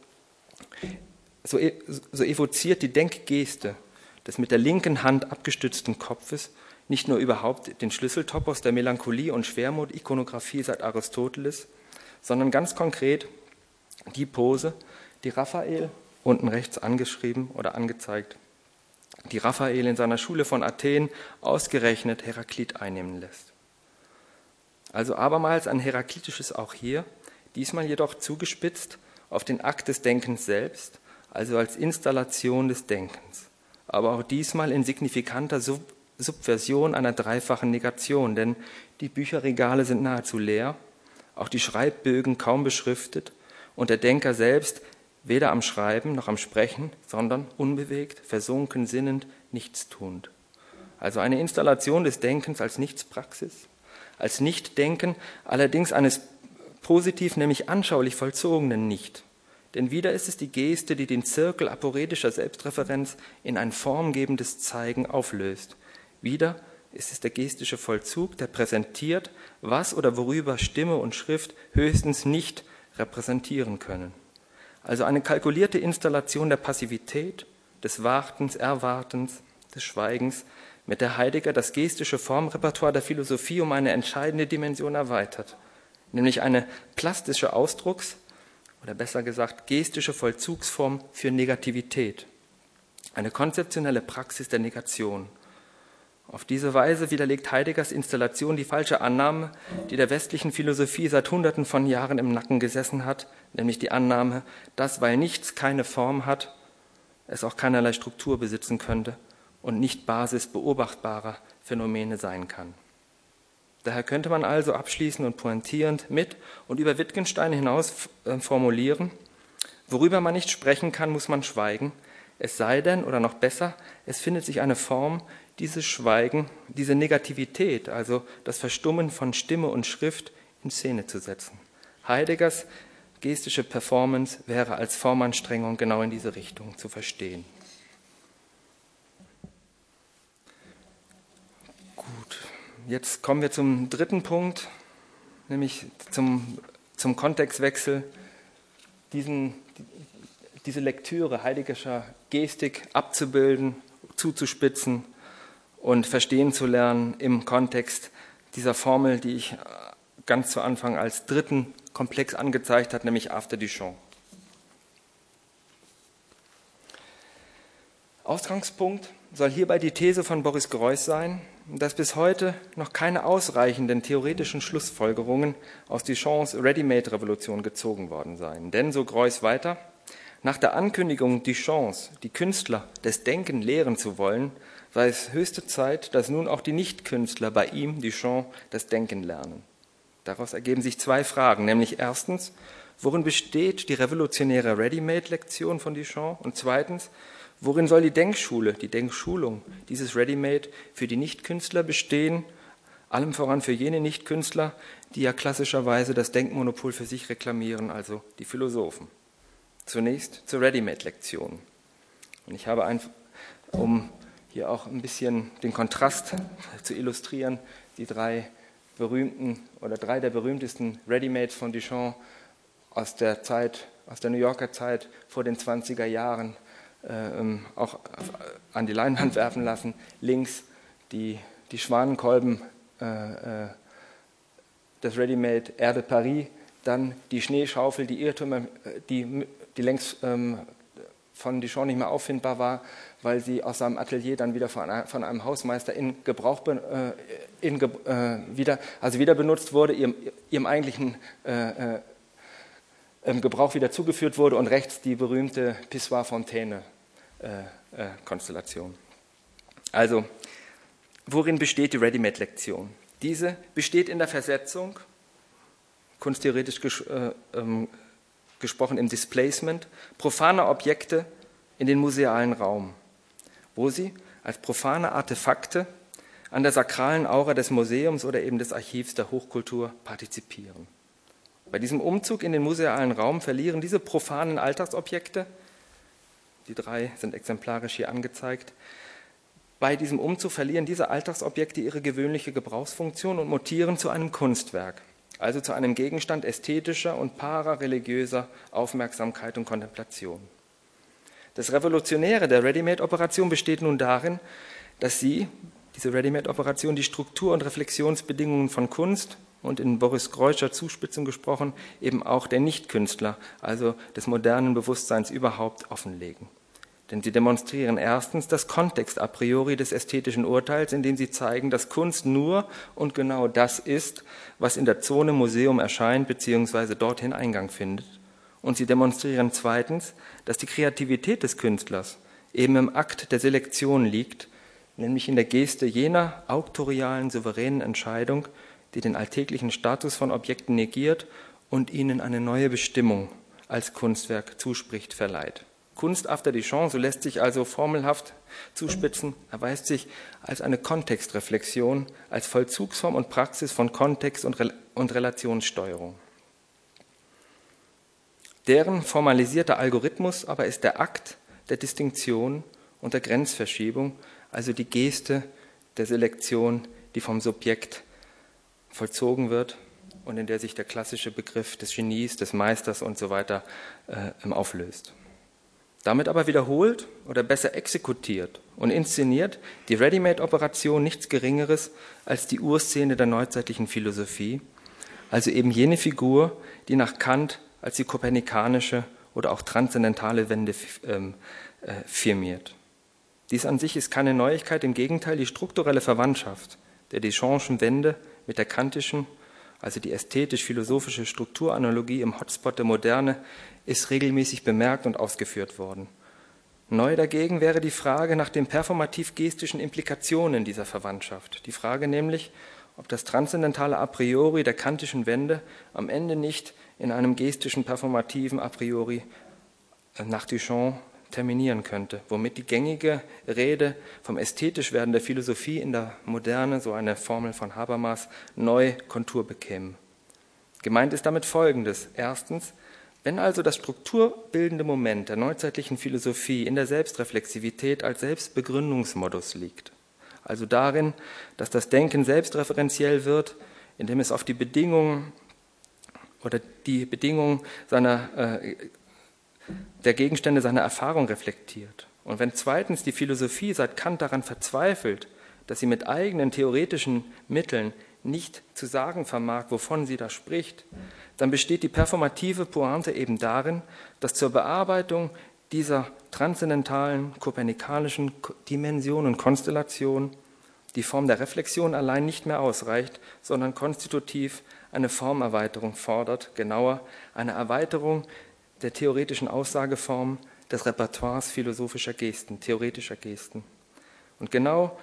so, e, so evoziert die Denkgeste des mit der linken Hand abgestützten Kopfes nicht nur überhaupt den Schlüsseltopos der Melancholie und Schwermut-Ikonographie seit Aristoteles, sondern ganz konkret die Pose, die Raphael, unten rechts angeschrieben oder angezeigt, die Raphael in seiner Schule von Athen ausgerechnet Heraklit einnehmen lässt. Also abermals ein heraklitisches auch hier, diesmal jedoch zugespitzt auf den Akt des Denkens selbst, also als Installation des Denkens, aber auch diesmal in signifikanter Sub Subversion einer dreifachen Negation, denn die Bücherregale sind nahezu leer, auch die Schreibbögen kaum beschriftet und der Denker selbst weder am Schreiben noch am Sprechen, sondern unbewegt, versunken, sinnend, nichtstuend. Also eine Installation des Denkens als Nichtspraxis, als Nichtdenken, allerdings eines positiv, nämlich anschaulich vollzogenen Nicht. Denn wieder ist es die Geste, die den Zirkel aporetischer Selbstreferenz in ein formgebendes Zeigen auflöst. Wieder ist es der gestische Vollzug, der präsentiert, was oder worüber Stimme und Schrift höchstens nicht repräsentieren können. Also eine kalkulierte Installation der Passivität, des Wartens, Erwartens, des Schweigens, mit der Heidegger das gestische Formrepertoire der Philosophie um eine entscheidende Dimension erweitert, nämlich eine plastische Ausdrucks- oder besser gesagt gestische Vollzugsform für Negativität, eine konzeptionelle Praxis der Negation. Auf diese Weise widerlegt Heideggers Installation die falsche Annahme, die der westlichen Philosophie seit Hunderten von Jahren im Nacken gesessen hat, nämlich die Annahme, dass weil nichts keine Form hat, es auch keinerlei Struktur besitzen könnte und nicht Basis beobachtbarer Phänomene sein kann. Daher könnte man also abschließend und pointierend mit und über Wittgenstein hinaus äh, formulieren, worüber man nicht sprechen kann, muss man schweigen, es sei denn, oder noch besser, es findet sich eine Form, dieses Schweigen, diese Negativität, also das Verstummen von Stimme und Schrift in Szene zu setzen. Heideggers gestische Performance wäre als Formanstrengung genau in diese Richtung zu verstehen. Jetzt kommen wir zum dritten Punkt, nämlich zum, zum Kontextwechsel, diesen, diese Lektüre heideggerscher Gestik abzubilden, zuzuspitzen und verstehen zu lernen im Kontext dieser Formel, die ich ganz zu Anfang als dritten Komplex angezeigt habe, nämlich After Duchamp. Ausgangspunkt soll hierbei die These von Boris Greuß sein, dass bis heute noch keine ausreichenden theoretischen Schlussfolgerungen aus Duchamps Ready-Made-Revolution gezogen worden seien. Denn, so Greuß weiter, nach der Ankündigung Duchamps, die Künstler des Denken lehren zu wollen, sei es höchste Zeit, dass nun auch die Nichtkünstler bei ihm, Duchamp, das Denken lernen. Daraus ergeben sich zwei Fragen, nämlich erstens, worin besteht die revolutionäre Ready-Made-Lektion von Duchamp? Und zweitens, worin soll die Denkschule, die Denkschulung dieses Ready-Made für die Nichtkünstler bestehen, allem voran für jene Nichtkünstler, die ja klassischerweise das Denkmonopol für sich reklamieren, also die Philosophen? Zunächst zur Ready-Made-Lektion. Und ich habe, ein, um hier auch ein bisschen den Kontrast zu illustrieren, die drei berühmten oder drei der berühmtesten Ready-Mades von Duchamp aus der Zeit, aus der New Yorker Zeit vor den 20er Jahren auch an die Leinwand werfen lassen. Links die, die Schwanenkolben äh, äh, das Ready-Made Erde Paris, dann die Schneeschaufel, die Irrtümer, äh, die die längst ähm, von Dijon nicht mehr auffindbar war, weil sie aus seinem Atelier dann wieder von, einem, von einem Hausmeister in Gebrauch äh, in, äh, wieder, also wieder benutzt wurde, ihrem, ihrem eigentlichen äh, äh, Gebrauch wieder zugeführt wurde und rechts die berühmte Pissoir-Fontaine-Konstellation. Äh, also, worin besteht die Ready-Made-Lektion? Diese besteht in der Versetzung, kunsttheoretisch äh, ähm, gesprochen im Displacement, profaner Objekte in den musealen Raum, wo sie als profane Artefakte an der sakralen Aura des Museums oder eben des Archivs der Hochkultur partizipieren. Bei diesem Umzug in den musealen Raum verlieren diese profanen Alltagsobjekte, die drei sind exemplarisch hier angezeigt, bei diesem Umzug verlieren diese Alltagsobjekte ihre gewöhnliche Gebrauchsfunktion und mutieren zu einem Kunstwerk also zu einem Gegenstand ästhetischer und parareligiöser Aufmerksamkeit und Kontemplation. Das Revolutionäre der Ready-Made-Operation besteht nun darin, dass sie, diese Ready-Made-Operation, die Struktur- und Reflexionsbedingungen von Kunst und in Boris Greuscher Zuspitzung gesprochen, eben auch der Nichtkünstler, also des modernen Bewusstseins überhaupt offenlegen. Denn sie demonstrieren erstens das Kontext a priori des ästhetischen Urteils, indem sie zeigen, dass Kunst nur und genau das ist, was in der Zone Museum erscheint bzw. dorthin Eingang findet. Und sie demonstrieren zweitens, dass die Kreativität des Künstlers eben im Akt der Selektion liegt, nämlich in der Geste jener auktorialen, souveränen Entscheidung, die den alltäglichen Status von Objekten negiert und ihnen eine neue Bestimmung als Kunstwerk zuspricht, verleiht. Kunst after Duchamp, so lässt sich also formelhaft zuspitzen, erweist sich als eine Kontextreflexion, als Vollzugsform und Praxis von Kontext und, Re und Relationssteuerung. Deren formalisierter Algorithmus aber ist der Akt der Distinktion und der Grenzverschiebung, also die Geste der Selektion, die vom Subjekt vollzogen wird und in der sich der klassische Begriff des Genies, des Meisters und so weiter äh, auflöst. Damit aber wiederholt oder besser exekutiert und inszeniert die Ready-Made-Operation nichts Geringeres als die Urszene der neuzeitlichen Philosophie, also eben jene Figur, die nach Kant als die kopernikanische oder auch transzendentale Wende ähm, äh, firmiert. Dies an sich ist keine Neuigkeit, im Gegenteil die strukturelle Verwandtschaft der Deschamps Wende mit der kantischen, also die ästhetisch-philosophische Strukturanalogie im Hotspot der Moderne, ist regelmäßig bemerkt und ausgeführt worden. Neu dagegen wäre die Frage nach den performativ-gestischen Implikationen dieser Verwandtschaft. Die Frage nämlich, ob das transzendentale A priori der kantischen Wende am Ende nicht in einem gestischen performativen A priori äh, nach Duchamp terminieren könnte, womit die gängige Rede vom ästhetisch werden der Philosophie in der Moderne, so eine Formel von Habermas, neu Kontur bekäme. Gemeint ist damit Folgendes. Erstens, wenn also das strukturbildende Moment der neuzeitlichen Philosophie in der Selbstreflexivität als Selbstbegründungsmodus liegt, also darin, dass das Denken selbstreferenziell wird, indem es auf die Bedingungen oder die Bedingungen seiner, äh, der Gegenstände seiner Erfahrung reflektiert. Und wenn zweitens die Philosophie seit Kant daran verzweifelt, dass sie mit eigenen theoretischen Mitteln nicht zu sagen vermag, wovon sie da spricht, dann besteht die performative Pointe eben darin, dass zur Bearbeitung dieser transzendentalen kopernikanischen Dimension und Konstellation die Form der Reflexion allein nicht mehr ausreicht, sondern konstitutiv eine Formerweiterung fordert, genauer eine Erweiterung der theoretischen Aussageform des Repertoires philosophischer Gesten, theoretischer Gesten. Und genau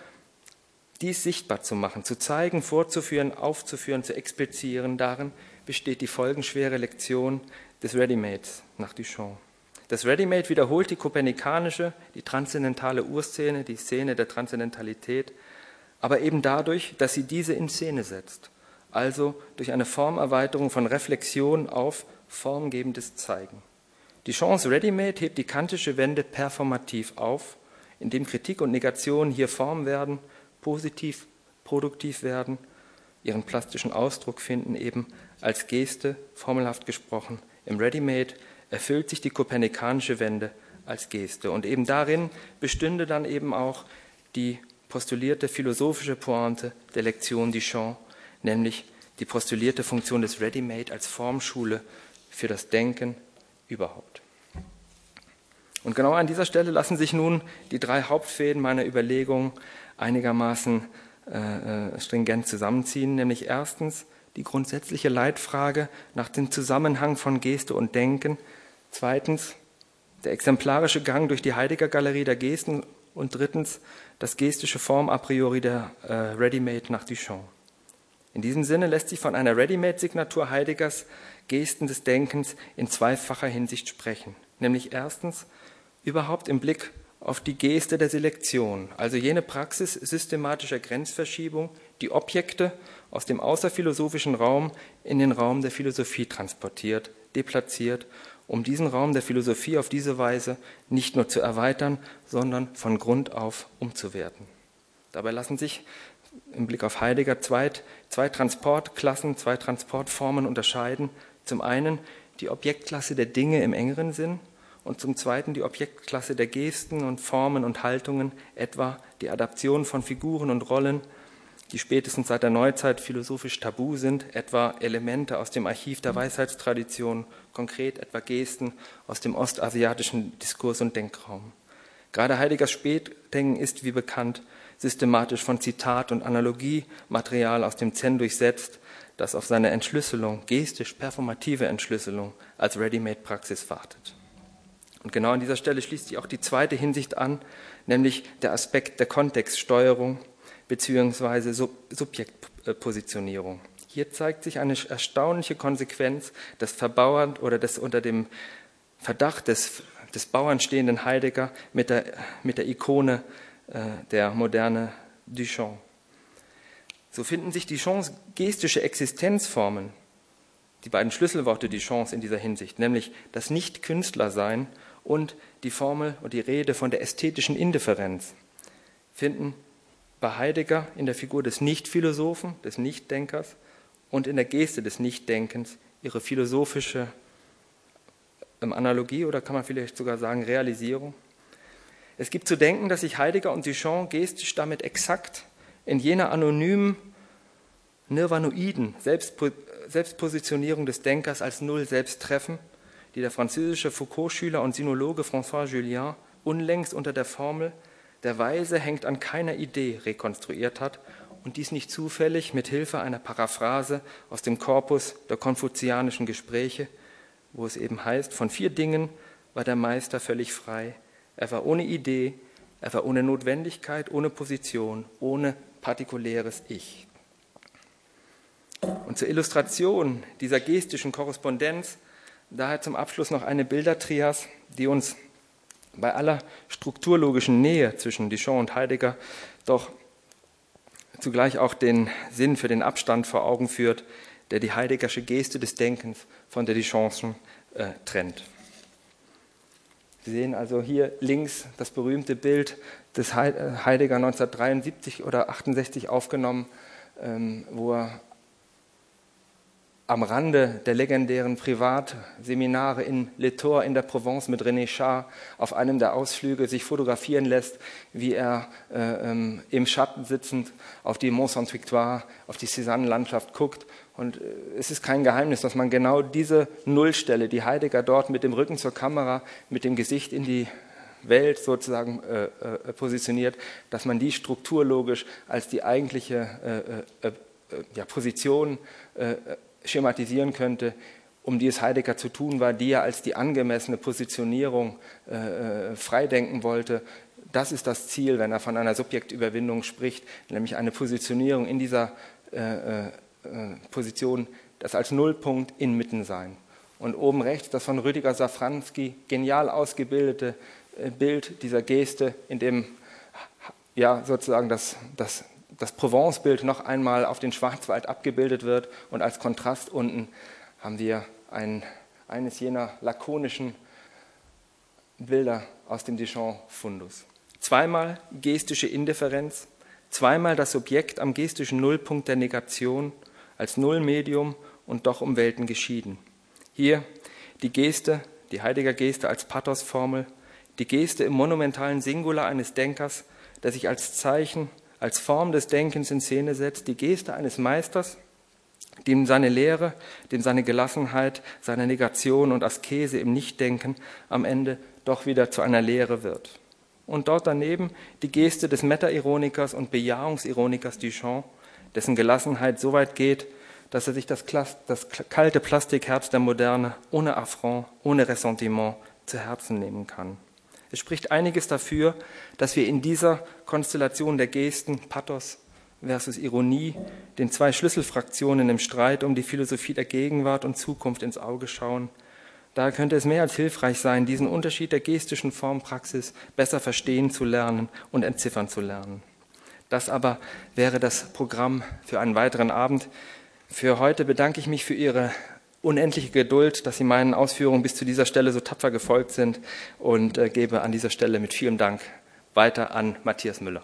dies sichtbar zu machen, zu zeigen, vorzuführen, aufzuführen, zu explizieren, darin besteht die folgenschwere Lektion des Readymates nach Duchamp. Das Readymade wiederholt die kopernikanische, die transzendentale Urszene, die Szene der Transzendentalität, aber eben dadurch, dass sie diese in Szene setzt, also durch eine Formerweiterung von Reflexion auf formgebendes Zeigen. Die Chance Readymade hebt die kantische Wende performativ auf, indem Kritik und Negation hier Form werden, positiv, produktiv werden, ihren plastischen Ausdruck finden, eben als Geste, formelhaft gesprochen, im Readymade erfüllt sich die kopernikanische Wende als Geste. Und eben darin bestünde dann eben auch die postulierte philosophische Pointe der Lektion Duchamp, nämlich die postulierte Funktion des Ready-Made als Formschule für das Denken überhaupt. Und genau an dieser Stelle lassen sich nun die drei Hauptfäden meiner Überlegungen einigermaßen äh, äh stringent zusammenziehen, nämlich erstens die grundsätzliche Leitfrage nach dem Zusammenhang von Geste und Denken, Zweitens der exemplarische Gang durch die Heidegger-Galerie der Gesten und drittens das gestische Form a priori der äh, Ready-Made nach Duchamp. In diesem Sinne lässt sich von einer Ready-Made-Signatur Heideggers Gesten des Denkens in zweifacher Hinsicht sprechen. Nämlich erstens überhaupt im Blick auf die Geste der Selektion, also jene Praxis systematischer Grenzverschiebung, die Objekte aus dem außerphilosophischen Raum in den Raum der Philosophie transportiert, deplatziert um diesen Raum der Philosophie auf diese Weise nicht nur zu erweitern, sondern von Grund auf umzuwerten. Dabei lassen sich im Blick auf Heidegger zwei, zwei Transportklassen, zwei Transportformen unterscheiden. Zum einen die Objektklasse der Dinge im engeren Sinn und zum zweiten die Objektklasse der Gesten und Formen und Haltungen, etwa die Adaption von Figuren und Rollen die spätestens seit der Neuzeit philosophisch tabu sind, etwa Elemente aus dem Archiv der Weisheitstradition, konkret etwa Gesten aus dem ostasiatischen Diskurs- und Denkraum. Gerade Heideggers Spätdenken ist, wie bekannt, systematisch von Zitat und Analogiematerial aus dem Zen durchsetzt, das auf seine Entschlüsselung, gestisch-performative Entschlüsselung als Ready-Made-Praxis wartet. Und genau an dieser Stelle schließt sich auch die zweite Hinsicht an, nämlich der Aspekt der Kontextsteuerung, beziehungsweise Subjektpositionierung. Hier zeigt sich eine erstaunliche Konsequenz des Verbauern oder des unter dem Verdacht des, des Bauern stehenden Heidegger mit der, mit der Ikone äh, der Moderne Duchamp. So finden sich Duchamps gestische Existenzformen, die beiden Schlüsselworte Duchamps in dieser Hinsicht, nämlich das Nicht-Künstler-Sein und die Formel und die Rede von der ästhetischen Indifferenz, finden bei Heidegger in der Figur des Nichtphilosophen, des Nichtdenkers und in der Geste des Nichtdenkens ihre philosophische ähm, Analogie oder kann man vielleicht sogar sagen Realisierung. Es gibt zu denken, dass sich Heidegger und Duchamp gestisch damit exakt in jener anonymen, nirvanoiden Selbstpositionierung des Denkers als Null selbst treffen, die der französische Foucault-Schüler und Sinologe François Julien unlängst unter der Formel der Weise hängt an keiner Idee rekonstruiert hat und dies nicht zufällig mit Hilfe einer Paraphrase aus dem Korpus der konfuzianischen Gespräche, wo es eben heißt, von vier Dingen war der Meister völlig frei. Er war ohne Idee, er war ohne Notwendigkeit, ohne Position, ohne partikuläres Ich. Und zur Illustration dieser gestischen Korrespondenz daher zum Abschluss noch eine Bildertrias, die uns bei aller strukturlogischen Nähe zwischen Duchamp und Heidegger doch zugleich auch den Sinn für den Abstand vor Augen führt, der die Heideggersche Geste des Denkens von der Duchampschen äh, trennt. Sie sehen also hier links das berühmte Bild des äh, Heidegger 1973 oder 68 aufgenommen, ähm, wo er am Rande der legendären Privatseminare in Le Tour in der Provence mit René Char auf einem der Ausflüge sich fotografieren lässt, wie er äh, ähm, im Schatten sitzend auf die Mont Saint-Victoire, auf die Cézanne-Landschaft guckt. Und äh, es ist kein Geheimnis, dass man genau diese Nullstelle, die Heidegger dort mit dem Rücken zur Kamera, mit dem Gesicht in die Welt sozusagen äh, äh, positioniert, dass man die strukturlogisch als die eigentliche äh, äh, ja, Position schematisieren könnte, um die es Heidegger zu tun war, die er als die angemessene Positionierung äh, freidenken wollte. Das ist das Ziel, wenn er von einer Subjektüberwindung spricht, nämlich eine Positionierung in dieser äh, äh, Position, das als Nullpunkt inmitten sein. Und oben rechts das von Rüdiger Safranski genial ausgebildete äh, Bild dieser Geste, in dem ja, sozusagen das, das das Provence-Bild noch einmal auf den Schwarzwald abgebildet wird und als Kontrast unten haben wir ein, eines jener lakonischen Bilder aus dem Duchamp-Fundus. Zweimal gestische Indifferenz, zweimal das Subjekt am gestischen Nullpunkt der Negation als Nullmedium und doch um Welten geschieden. Hier die Geste, die Heidegger Geste als Pathos-Formel, die Geste im monumentalen Singular eines Denkers, der sich als Zeichen als Form des Denkens in Szene setzt, die Geste eines Meisters, dem seine Lehre, dem seine Gelassenheit, seine Negation und Askese im Nichtdenken am Ende doch wieder zu einer Lehre wird. Und dort daneben die Geste des Meta-Ironikers und Bejahungsironikers Duchamp, dessen Gelassenheit so weit geht, dass er sich das, das kalte Plastikherz der Moderne ohne Affront, ohne Ressentiment zu Herzen nehmen kann. Es spricht einiges dafür, dass wir in dieser Konstellation der Gesten, Pathos versus Ironie, den zwei Schlüsselfraktionen im Streit um die Philosophie der Gegenwart und Zukunft ins Auge schauen. Daher könnte es mehr als hilfreich sein, diesen Unterschied der gestischen Formpraxis besser verstehen zu lernen und entziffern zu lernen. Das aber wäre das Programm für einen weiteren Abend. Für heute bedanke ich mich für Ihre unendliche Geduld, dass Sie meinen Ausführungen bis zu dieser Stelle so tapfer gefolgt sind und äh, gebe an dieser Stelle mit vielem Dank weiter an Matthias Müller.